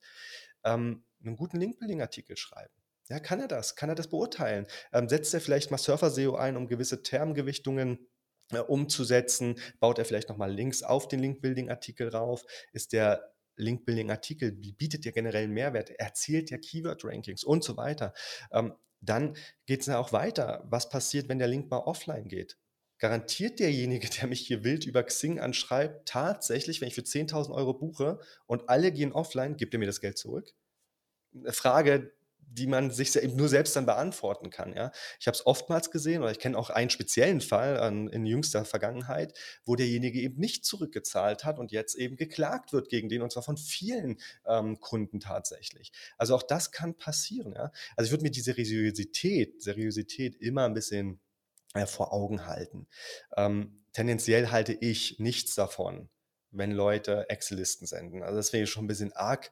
S2: ähm, einen guten Link-Building-Artikel schreiben. Ja, kann er das? Kann er das beurteilen? Ähm, setzt er vielleicht mal Surfer-SEO ein, um gewisse Termgewichtungen äh, umzusetzen? Baut er vielleicht nochmal Links auf den Link-Building-Artikel rauf? Ist der Link-Building-Artikel, bietet ja generell Mehrwert, erzielt ja Keyword-Rankings und so weiter. Ähm, dann geht es ja auch weiter. Was passiert, wenn der Link mal offline geht? Garantiert derjenige, der mich hier wild über Xing anschreibt, tatsächlich, wenn ich für 10.000 Euro buche und alle gehen offline, gibt er mir das Geld zurück? Eine Frage, die man sich eben nur selbst dann beantworten kann. Ja? Ich habe es oftmals gesehen, oder ich kenne auch einen speziellen Fall an, in jüngster Vergangenheit, wo derjenige eben nicht zurückgezahlt hat und jetzt eben geklagt wird gegen den, und zwar von vielen ähm, Kunden tatsächlich. Also auch das kann passieren. Ja? Also ich würde mir diese Seriosität, Seriosität immer ein bisschen äh, vor Augen halten. Ähm, tendenziell halte ich nichts davon, wenn Leute Excel-Listen senden. Also das wäre schon ein bisschen arg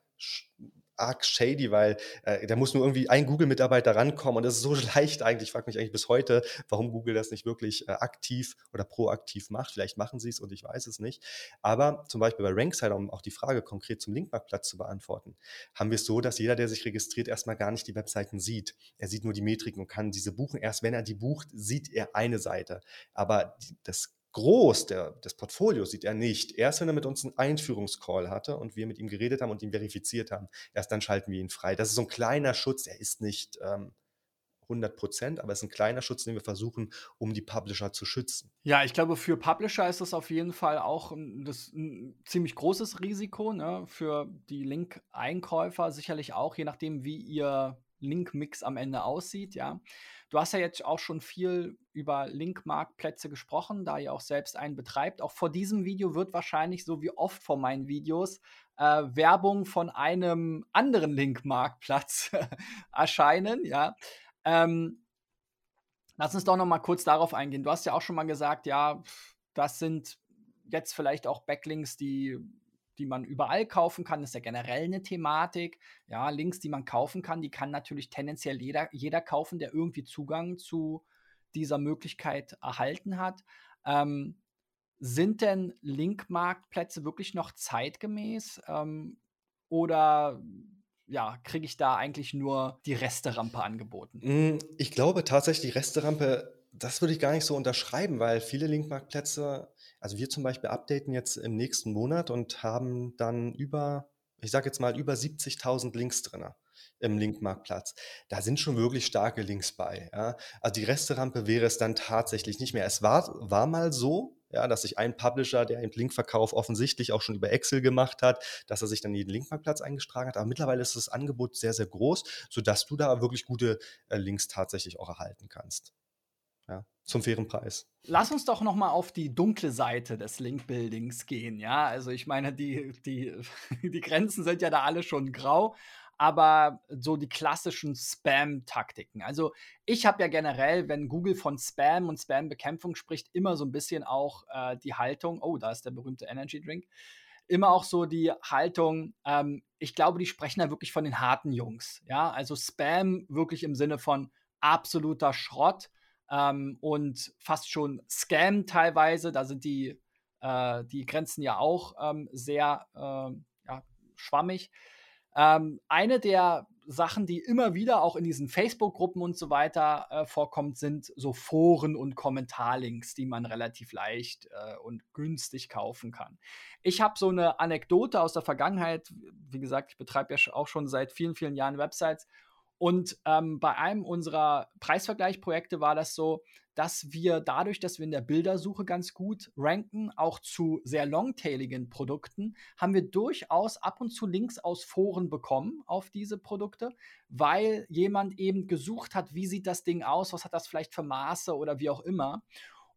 S2: arg shady, weil äh, da muss nur irgendwie ein Google-Mitarbeiter rankommen und das ist so leicht eigentlich. Ich frage mich eigentlich bis heute, warum Google das nicht wirklich äh, aktiv oder proaktiv macht. Vielleicht machen sie es und ich weiß es nicht. Aber zum Beispiel bei Ranksider, um auch die Frage konkret zum Linkmarktplatz zu beantworten, haben wir es so, dass jeder, der sich registriert, erstmal gar nicht die Webseiten sieht. Er sieht nur die Metriken und kann diese buchen. Erst wenn er die bucht, sieht er eine Seite. Aber die, das groß der, des Portfolios sieht er nicht. Erst wenn er mit uns einen Einführungscall hatte und wir mit ihm geredet haben und ihn verifiziert haben, erst dann schalten wir ihn frei. Das ist so ein kleiner Schutz, er ist nicht ähm, 100 Prozent, aber es ist ein kleiner Schutz, den wir versuchen, um die Publisher zu schützen.
S1: Ja, ich glaube, für Publisher ist das auf jeden Fall auch ein, das, ein ziemlich großes Risiko. Ne? Für die Link-Einkäufer sicherlich auch, je nachdem, wie ihr Link-Mix am Ende aussieht. Ja, Du hast ja jetzt auch schon viel über Link-Marktplätze gesprochen, da ihr auch selbst einen betreibt. Auch vor diesem Video wird wahrscheinlich, so wie oft vor meinen Videos, äh, Werbung von einem anderen Link-Marktplatz erscheinen. Ja. Ähm, lass uns doch noch mal kurz darauf eingehen. Du hast ja auch schon mal gesagt, ja, das sind jetzt vielleicht auch Backlinks, die die man überall kaufen kann, ist ja generell eine Thematik. Ja, Links, die man kaufen kann, die kann natürlich tendenziell jeder, jeder kaufen, der irgendwie Zugang zu dieser Möglichkeit erhalten hat. Ähm, sind denn Linkmarktplätze wirklich noch zeitgemäß? Ähm, oder ja, kriege ich da eigentlich nur die Resterampe angeboten?
S2: Hm, ich glaube tatsächlich, die Resterampe das würde ich gar nicht so unterschreiben, weil viele Linkmarktplätze, also wir zum Beispiel updaten jetzt im nächsten Monat und haben dann über, ich sage jetzt mal, über 70.000 Links drin im Linkmarktplatz. Da sind schon wirklich starke Links bei. Ja. Also die Resterampe wäre es dann tatsächlich nicht mehr. Es war, war mal so, ja, dass sich ein Publisher, der im Linkverkauf offensichtlich auch schon über Excel gemacht hat, dass er sich dann in den Linkmarktplatz eingetragen hat. Aber mittlerweile ist das Angebot sehr, sehr groß, sodass du da wirklich gute äh, Links tatsächlich auch erhalten kannst ja, zum fairen Preis.
S1: Lass uns doch noch mal auf die dunkle Seite des Link-Buildings gehen. Ja, also ich meine, die, die, die Grenzen sind ja da alle schon grau, aber so die klassischen Spam-Taktiken. Also ich habe ja generell, wenn Google von Spam und Spam-Bekämpfung spricht, immer so ein bisschen auch äh, die Haltung, oh, da ist der berühmte Energy Drink, immer auch so die Haltung, ähm, ich glaube, die sprechen da wirklich von den harten Jungs. Ja, also Spam wirklich im Sinne von absoluter Schrott ähm, und fast schon Scam teilweise. Da sind die, äh, die Grenzen ja auch ähm, sehr äh, ja, schwammig. Ähm, eine der Sachen, die immer wieder auch in diesen Facebook-Gruppen und so weiter äh, vorkommt, sind so Foren und Kommentarlinks, die man relativ leicht äh, und günstig kaufen kann. Ich habe so eine Anekdote aus der Vergangenheit. Wie gesagt, ich betreibe ja auch schon seit vielen, vielen Jahren Websites und ähm, bei einem unserer Preisvergleichprojekte war das so, dass wir dadurch, dass wir in der Bildersuche ganz gut ranken, auch zu sehr longtailigen Produkten, haben wir durchaus ab und zu Links aus Foren bekommen auf diese Produkte, weil jemand eben gesucht hat, wie sieht das Ding aus, was hat das vielleicht für Maße oder wie auch immer.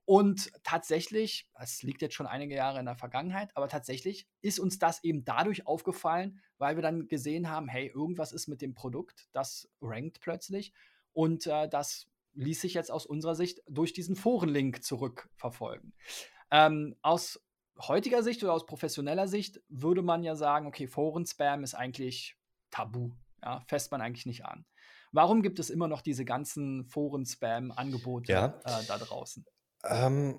S1: Und tatsächlich, es liegt jetzt schon einige Jahre in der Vergangenheit, aber tatsächlich ist uns das eben dadurch aufgefallen, weil wir dann gesehen haben, hey, irgendwas ist mit dem Produkt, das rankt plötzlich und äh, das ließ sich jetzt aus unserer Sicht durch diesen Forenlink zurückverfolgen. Ähm, aus heutiger Sicht oder aus professioneller Sicht würde man ja sagen, okay, Forenspam ist eigentlich tabu. Ja, fässt man eigentlich nicht an. Warum gibt es immer noch diese ganzen Foren-Spam-Angebote
S2: Ja.
S1: äh, da draußen?
S2: Ähm,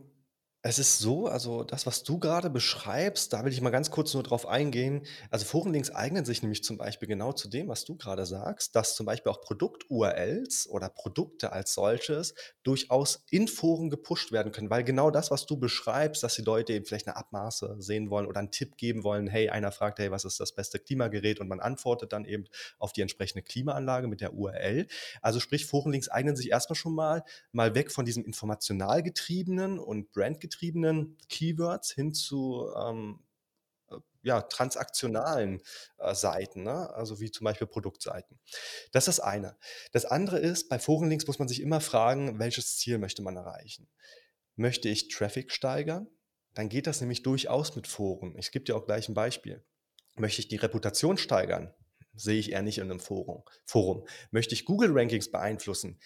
S2: es ist so, also das, was du gerade beschreibst, da will ich mal ganz kurz nur drauf eingehen. Also Forenlinks eignen sich nämlich zum Beispiel genau zu dem, was du gerade sagst, dass zum Beispiel auch Produkt-URLs oder Produkte als solches durchaus in Foren gepusht werden können, weil genau das, was du beschreibst, dass die Leute eben vielleicht eine Abmaße sehen wollen oder einen Tipp geben wollen, hey, einer fragt, hey, was ist das beste Klimagerät und man antwortet dann eben auf die entsprechende Klimaanlage mit der URL. Also sprich, Forenlinks eignen sich erstmal schon mal mal weg von diesem informational getriebenen und brandgetriebenen Keywords hin zu ähm, äh, ja, transaktionalen äh, Seiten, ne? also wie zum Beispiel Produktseiten. Das ist das eine. Das andere ist, bei Forenlinks muss man sich immer fragen, welches Ziel möchte man erreichen? Möchte ich Traffic steigern? Dann geht das nämlich durchaus mit Foren. Ich gebe dir auch gleich ein Beispiel. Möchte ich die Reputation steigern? Sehe ich eher nicht in einem Forum. Forum. Möchte ich Google-Rankings beeinflussen?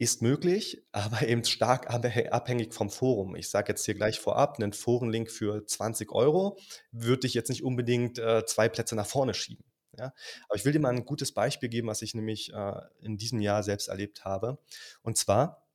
S2: Ist möglich, aber eben stark abhängig vom Forum. Ich sage jetzt hier gleich vorab, einen Forenlink für 20 Euro würde ich jetzt nicht unbedingt äh, zwei Plätze nach vorne schieben. Ja? Aber ich will dir mal ein gutes Beispiel geben, was ich nämlich äh, in diesem Jahr selbst erlebt habe. Und zwar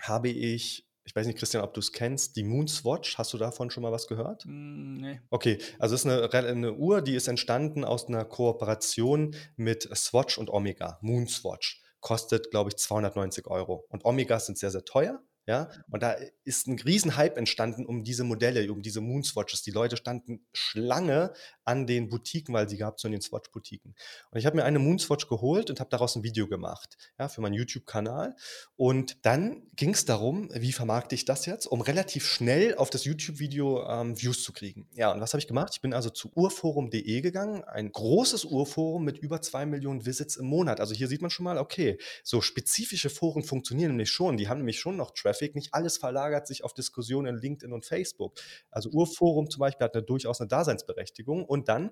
S2: habe ich, ich weiß nicht, Christian, ob du es kennst, die Moonswatch. Hast du davon schon mal was gehört?
S1: Mm, nee.
S2: Okay, also es ist eine, eine Uhr, die ist entstanden aus einer Kooperation mit Swatch und Omega. Moonswatch kostet, glaube ich, 290 Euro. Und Omegas sind sehr, sehr teuer. Ja, und da ist ein Riesenhype entstanden um diese Modelle, um diese Moonswatches. Die Leute standen Schlange an den Boutiquen, weil sie gab es in den Swatch-Boutiquen. Und ich habe mir eine Moonswatch geholt und habe daraus ein Video gemacht, ja, für meinen YouTube-Kanal. Und dann ging es darum, wie vermarkte ich das jetzt, um relativ schnell auf das YouTube-Video ähm, Views zu kriegen. Ja, und was habe ich gemacht? Ich bin also zu urforum.de gegangen, ein großes Urforum mit über zwei Millionen Visits im Monat. Also hier sieht man schon mal, okay, so spezifische Foren funktionieren nämlich schon. Die haben nämlich schon noch Traffic. Nicht alles verlagert sich auf Diskussionen in LinkedIn und Facebook. Also Urforum zum Beispiel hat eine, durchaus eine Daseinsberechtigung. Und dann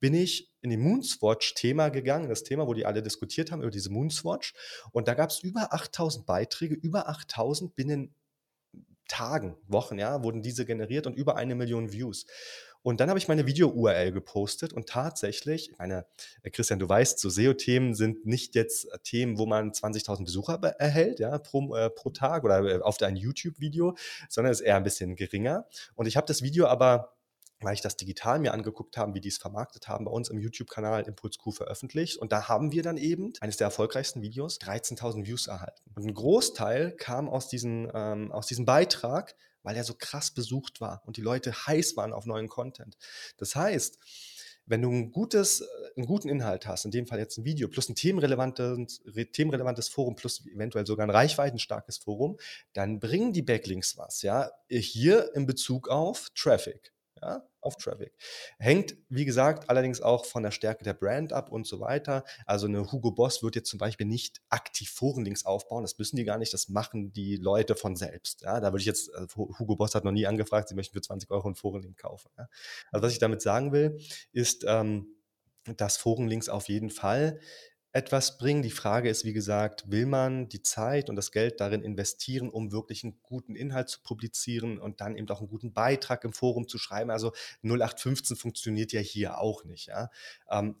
S2: bin ich in die Moonswatch-Thema gegangen, das Thema, wo die alle diskutiert haben über diese Moonswatch. Und da gab es über 8000 Beiträge, über 8000 binnen Tagen, Wochen, ja, wurden diese generiert und über eine Million Views. Und dann habe ich meine Video-URL gepostet und tatsächlich, ich meine, äh, Christian, du weißt, so SEO-Themen sind nicht jetzt äh, Themen, wo man 20.000 Besucher be- erhält, ja, pro, äh, pro Tag oder äh, auf ein YouTube-Video, sondern ist eher ein bisschen geringer. Und ich habe das Video aber weil ich das digital mir angeguckt habe, wie die es vermarktet haben, bei uns im YouTube-Kanal Impuls Q veröffentlicht. Und da haben wir dann eben eines der erfolgreichsten Videos 13.000 Views erhalten. Und ein Großteil kam aus, diesen, ähm, aus diesem Beitrag, weil er so krass besucht war und die Leute heiß waren auf neuen Content. Das heißt, wenn du ein gutes, äh, einen guten Inhalt hast, in dem Fall jetzt ein Video, plus ein themenrelevantes, re- themenrelevantes Forum, plus eventuell sogar ein reichweitenstarkes Forum, dann bringen die Backlinks was, ja. Hier in Bezug auf Traffic, ja, auf Traffic. Hängt, wie gesagt, allerdings auch von der Stärke der Brand ab und so weiter. Also eine Hugo Boss wird jetzt zum Beispiel nicht aktiv Forenlinks aufbauen, das müssen die gar nicht, das machen die Leute von selbst. Ja, da würde ich jetzt, also Hugo Boss hat noch nie angefragt, sie möchten für 20 Euro einen Forenlink kaufen. Ja. Also was ich damit sagen will, ist, ähm, dass Forenlinks auf jeden Fall etwas bringen. Die Frage ist, wie gesagt, will man die Zeit und das Geld darin investieren, um wirklich einen guten Inhalt zu publizieren und dann eben auch einen guten Beitrag im Forum zu schreiben? Also 0815 funktioniert ja hier auch nicht. Ja? Ähm,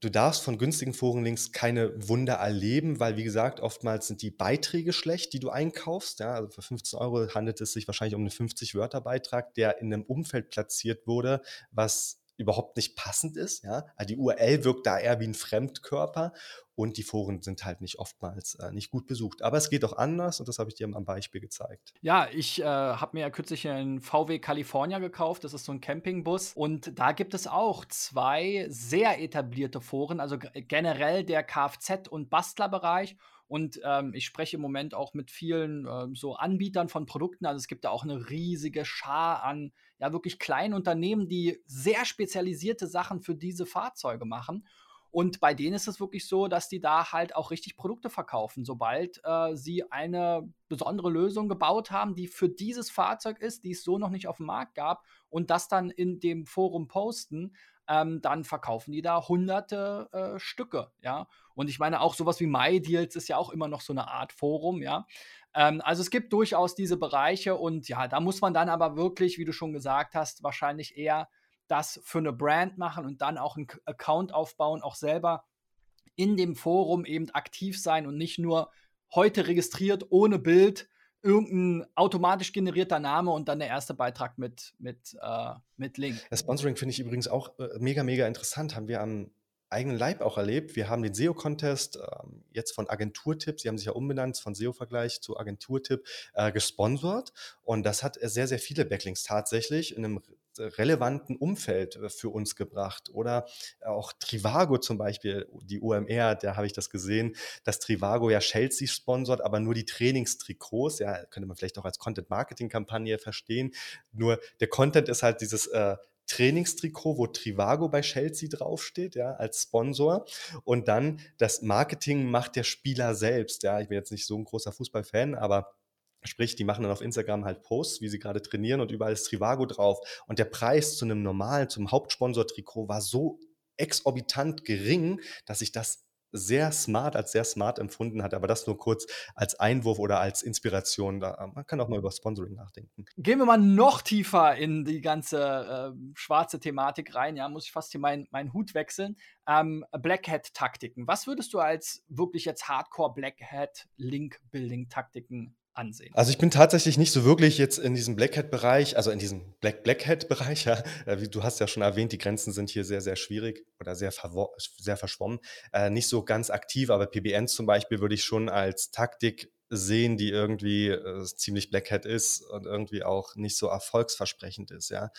S2: Du darfst von günstigen Forenlinks keine Wunder erleben, weil, wie gesagt, oftmals sind die Beiträge schlecht, die du einkaufst. Ja, also für 15 Euro handelt es sich wahrscheinlich um einen 50-Wörter-Beitrag, der in einem Umfeld platziert wurde, was überhaupt nicht passend ist. Ja? Also die URL wirkt da eher wie ein Fremdkörper und die Foren sind halt nicht oftmals äh, nicht gut besucht. Aber es geht auch anders und das habe ich dir am Beispiel gezeigt.
S1: Ja, ich äh, habe mir ja kürzlich einen VW California gekauft. Das ist so ein Campingbus. Und da gibt es auch zwei sehr etablierte Foren, also generell der Kfz- und Bastlerbereich. Und ähm, ich spreche im Moment auch mit vielen ähm, so Anbietern von Produkten. Also es gibt da auch eine riesige Schar an ja wirklich kleinen Unternehmen, die sehr spezialisierte Sachen für diese Fahrzeuge machen. Und bei denen ist es wirklich so, dass die da halt auch richtig Produkte verkaufen, sobald äh, sie eine besondere Lösung gebaut haben, die für dieses Fahrzeug ist, die es so noch nicht auf dem Markt gab und das dann in dem Forum posten, ähm, dann verkaufen die da hunderte äh, Stücke, ja. Und ich meine, auch sowas wie MyDeals ist ja auch immer noch so eine Art Forum, ja. Ähm, also es gibt durchaus diese Bereiche und ja, da muss man dann aber wirklich, wie du schon gesagt hast, wahrscheinlich eher das für eine Brand machen und dann auch einen Account aufbauen, auch selber in dem Forum eben aktiv sein und nicht nur heute registriert ohne Bild irgendein automatisch generierter Name und dann der erste Beitrag mit, mit, äh, mit Link.
S2: Das Sponsoring finde ich übrigens auch äh, mega, mega interessant. Haben wir am eigenen Leib auch erlebt. Wir haben den SEO-Contest ähm, jetzt von Agenturtipp, sie haben sich ja umbenannt von SEO-Vergleich zu Agenturtipp, äh, gesponsert. Und das hat sehr, sehr viele Backlinks tatsächlich in einem relevanten Umfeld äh, für uns gebracht. Oder auch Trivago zum Beispiel, die UMR, da habe ich das gesehen, dass Trivago ja Chelsea sponsort, aber nur die Trainingstrikots, ja, könnte man vielleicht auch als Content-Marketing-Kampagne verstehen. Nur der Content ist halt dieses äh, Trainingstrikot, wo Trivago bei Chelsea draufsteht, ja, als Sponsor. Und dann das Marketing macht der Spieler selbst. Ja, ich bin jetzt nicht so ein großer Fußballfan, aber Sprich, die machen dann auf Instagram halt Posts, wie sie gerade trainieren und überall ist Trivago drauf. Und der Preis zu einem normalen, zum Hauptsponsor-Trikot war so exorbitant gering, dass ich das sehr smart, als sehr smart empfunden hat. Aber das nur kurz als Einwurf oder als Inspiration. Da, man kann auch mal über Sponsoring nachdenken.
S1: Gehen wir mal noch tiefer in die ganze äh, schwarze Thematik rein. Ja, muss ich fast hier meinen mein Hut wechseln. Ähm, Black Hat-Taktiken. Was würdest du als wirklich jetzt Hardcore Black Hat Link-Building-Taktiken ansehen.
S2: Also ich bin tatsächlich nicht so wirklich jetzt in diesem Black Hat-Bereich, also in diesem Black Black Hat-Bereich. Ja. Äh, du hast ja schon erwähnt, die Grenzen sind hier sehr, sehr schwierig oder sehr, sehr verschwommen. Äh, nicht so ganz aktiv, aber PBNs zum Beispiel würde ich schon als Taktik sehen, die irgendwie äh, ziemlich Black Hat ist und irgendwie auch nicht so erfolgsversprechend ist. Ja.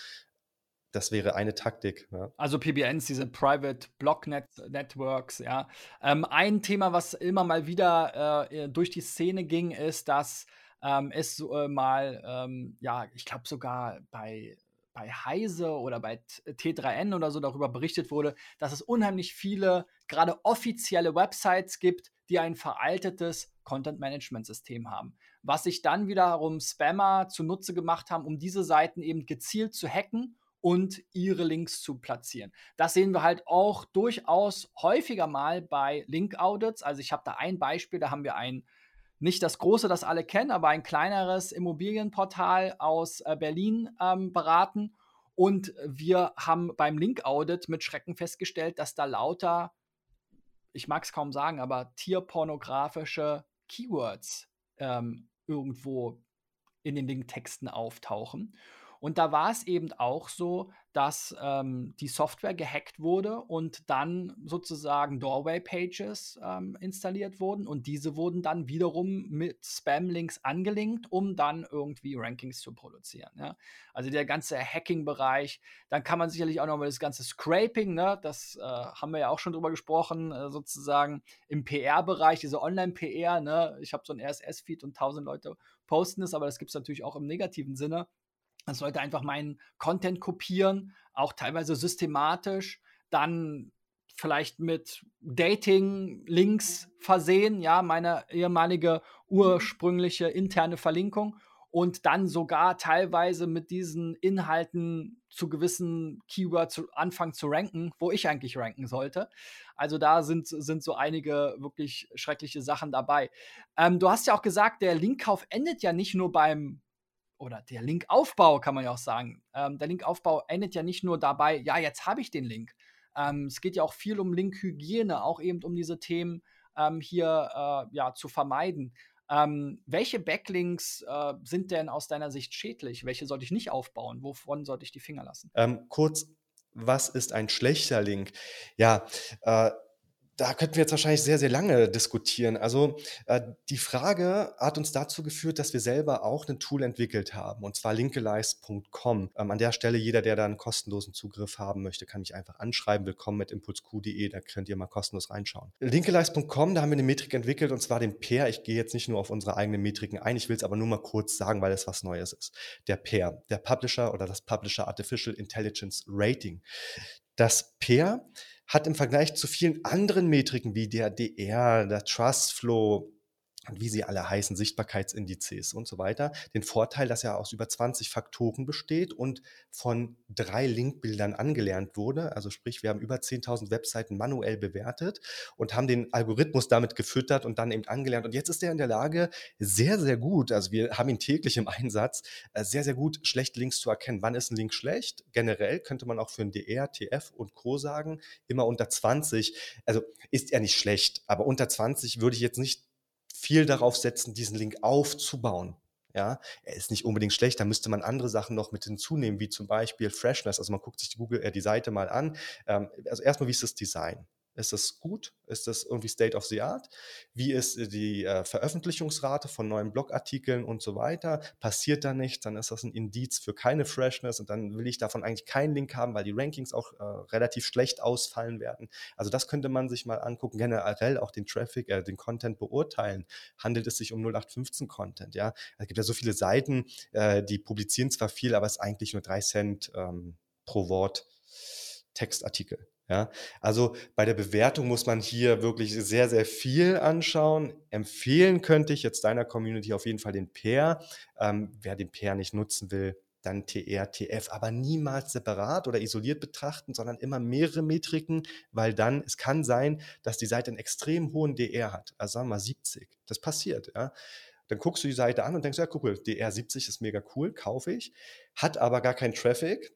S2: Das wäre eine Taktik. Ja.
S1: Also PBNs, diese Private Block Net Networks, ja. Ähm, ein Thema, was immer mal wieder äh, durch die Szene ging, ist, dass ähm, es äh, mal, ähm, ja, ich glaube sogar bei bei Heise oder bei T3N oder so darüber berichtet wurde, dass es unheimlich viele, gerade offizielle Websites gibt, die ein veraltetes Content-Management-System haben. Was sich dann wiederum Spammer zunutze gemacht haben, um diese Seiten eben gezielt zu hacken und ihre Links zu platzieren. Das sehen wir halt auch durchaus häufiger mal bei Link-Audits. Also ich habe da ein Beispiel, da haben wir ein, nicht das große, das alle kennen, aber ein kleineres Immobilienportal aus äh, Berlin ähm, beraten. Und wir haben beim Link-Audit mit Schrecken festgestellt, dass da lauter, ich mag es kaum sagen, aber tierpornografische Keywords ähm, irgendwo in den Linktexten auftauchen. Und da war es eben auch so, dass ähm, die Software gehackt wurde und dann sozusagen Doorway-Pages ähm, installiert wurden und diese wurden dann wiederum mit Spam-Links angelinkt, um dann irgendwie Rankings zu produzieren. Ja? Also der ganze Hacking-Bereich, dann kann man sicherlich auch noch mal das ganze Scraping, ne? das äh, haben wir ja auch schon drüber gesprochen, äh, sozusagen im PR-Bereich, diese Online-PR, ne? ich habe so ein RSS-Feed und tausend Leute posten es, aber das gibt es natürlich auch im negativen Sinne dass Leute einfach meinen Content kopieren, auch teilweise systematisch, dann vielleicht mit Dating-Links versehen, ja, meine ehemalige ursprüngliche interne Verlinkung und dann sogar teilweise mit diesen Inhalten zu gewissen Keywords anfangen zu ranken, wo ich eigentlich ranken sollte. Also da sind, sind so einige wirklich schreckliche Sachen dabei. Ähm, du hast ja auch gesagt, der Linkkauf endet ja nicht nur beim oder der Linkaufbau kann man ja auch sagen. Ähm, der Linkaufbau endet ja nicht nur dabei, ja, jetzt habe ich den Link. Ähm, es geht ja auch viel um Linkhygiene, auch eben um diese Themen ähm, hier äh, ja, zu vermeiden. Ähm, welche Backlinks äh, sind denn aus deiner Sicht schädlich? Welche sollte ich nicht aufbauen? Wovon sollte ich die Finger lassen?
S2: Ähm, kurz, was ist ein schlechter Link? Ja, äh, da könnten wir jetzt wahrscheinlich sehr, sehr lange diskutieren. Also äh, die Frage hat uns dazu geführt, dass wir selber auch ein Tool entwickelt haben, und zwar linkelize.com. Ähm, an der Stelle, jeder, der da einen kostenlosen Zugriff haben möchte, kann mich einfach anschreiben. Willkommen mit impulsq.de, da könnt ihr mal kostenlos reinschauen. Linkelize.com, da haben wir eine Metrik entwickelt, und zwar den Pair. Ich gehe jetzt nicht nur auf unsere eigenen Metriken ein, ich will es aber nur mal kurz sagen, weil es was Neues ist. Der Pair, der Publisher oder das Publisher Artificial Intelligence Rating. Das Pair hat im Vergleich zu vielen anderen Metriken wie der DR, der Trustflow, und wie sie alle heißen, Sichtbarkeitsindizes und so weiter, den Vorteil, dass er aus über 20 Faktoren besteht und von drei Linkbildern angelernt wurde. Also sprich, wir haben über 10.000 Webseiten manuell bewertet und haben den Algorithmus damit gefüttert und dann eben angelernt. Und jetzt ist er in der Lage, sehr, sehr gut, also wir haben ihn täglich im Einsatz, äh, sehr, sehr gut schlechte Links zu erkennen. Wann ist ein Link schlecht? Generell könnte man auch für ein DR, TF und Co. sagen, immer unter 20. Also ist er nicht schlecht, aber unter 20 würde ich jetzt nicht viel darauf setzen, diesen Link aufzubauen. Ja, er ist nicht unbedingt schlecht, da müsste man andere Sachen noch mit hinzunehmen, wie zum Beispiel Freshness. Also man guckt sich die Google, äh, die Seite mal an. Ähm, also erstmal, wie ist das Design? Ist das gut? Ist das irgendwie State of the Art? Wie ist äh, die äh, Veröffentlichungsrate von neuen Blogartikeln und so weiter? Passiert da nichts, dann ist das ein Indiz für keine Freshness und dann will ich davon eigentlich keinen Link haben, weil die Rankings auch äh, relativ schlecht ausfallen werden. Also das könnte man sich mal angucken, generell auch den Traffic, äh, den Content beurteilen. Handelt es sich um 0815 Content? Ja, es gibt ja so viele Seiten, äh, die publizieren zwar viel, aber es ist eigentlich nur drei Cent ähm, pro Wort Textartikel. Ja, also bei der Bewertung muss man hier wirklich sehr, sehr viel anschauen. Empfehlen könnte ich jetzt deiner Community auf jeden Fall den Pair. Ähm, wer den Pair nicht nutzen will, dann TR, TF, aber niemals separat oder isoliert betrachten, sondern immer mehrere Metriken, weil dann, es kann sein, dass die Seite einen extrem hohen DR hat, also sagen wir mal 70. Das passiert, ja. Dann guckst du die Seite an und denkst, ja, guck mal, DR 70 ist mega cool, kaufe ich, hat aber gar keinen Traffic,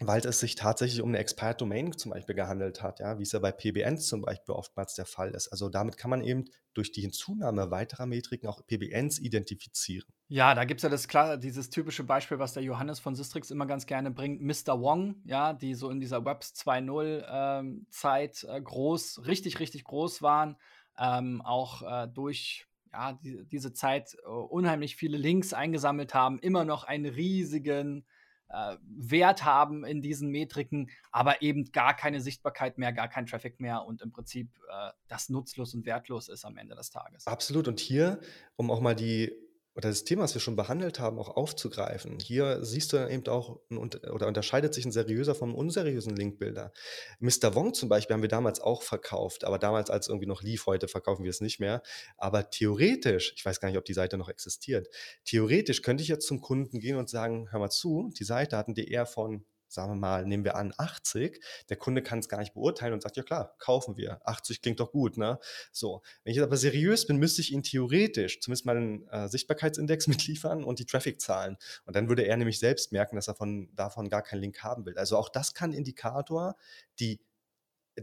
S2: weil es sich tatsächlich um eine Expired Domain zum Beispiel gehandelt hat, ja, wie es ja bei PBNs zum Beispiel oftmals der Fall ist. Also damit kann man eben durch die Hinzunahme weiterer Metriken auch PBNs identifizieren.
S1: Ja, da gibt es ja das klar, dieses typische Beispiel, was der Johannes von Sistrix immer ganz gerne bringt, Mr. Wong, ja, die so in dieser Webs 2.0 ähm, Zeit äh, groß, richtig, richtig groß waren, ähm, auch äh, durch ja, die, diese Zeit äh, unheimlich viele Links eingesammelt haben, immer noch einen riesigen äh, Wert haben in diesen Metriken, aber eben gar keine Sichtbarkeit mehr, gar kein Traffic mehr und im Prinzip äh, das nutzlos und wertlos ist am Ende des Tages.
S2: Absolut. Und hier, um auch mal die oder das Thema, was wir schon behandelt haben, auch aufzugreifen. Hier siehst du eben auch, oder unterscheidet sich ein seriöser vom unseriösen Linkbilder. Mr. Wong zum Beispiel haben wir damals auch verkauft, aber damals, als irgendwie noch lief, heute verkaufen wir es nicht mehr. Aber theoretisch, ich weiß gar nicht, ob die Seite noch existiert, theoretisch könnte ich jetzt zum Kunden gehen und sagen, hör mal zu, die Seite hat ein DR von sagen wir mal, nehmen wir an 80, der Kunde kann es gar nicht beurteilen und sagt, ja klar, kaufen wir. 80 klingt doch gut, ne? So. Wenn ich jetzt aber seriös bin, müsste ich ihn theoretisch zumindest mal einen äh, Sichtbarkeitsindex mitliefern und die Traffic-Zahlen. Und dann würde er nämlich selbst merken, dass er von, davon gar keinen Link haben will. Also auch das kann Indikator, die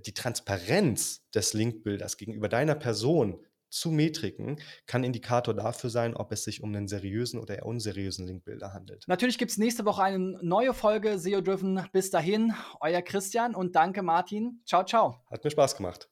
S2: die Transparenz des Linkbilders gegenüber deiner Person zu Metriken kann Indikator dafür sein, ob es sich um einen seriösen oder eher unseriösen Linkbilder handelt.
S1: Natürlich gibt es nächste Woche eine neue Folge SEO Driven. Bis dahin, euer Christian und danke Martin. Ciao, ciao.
S2: Hat mir Spaß gemacht.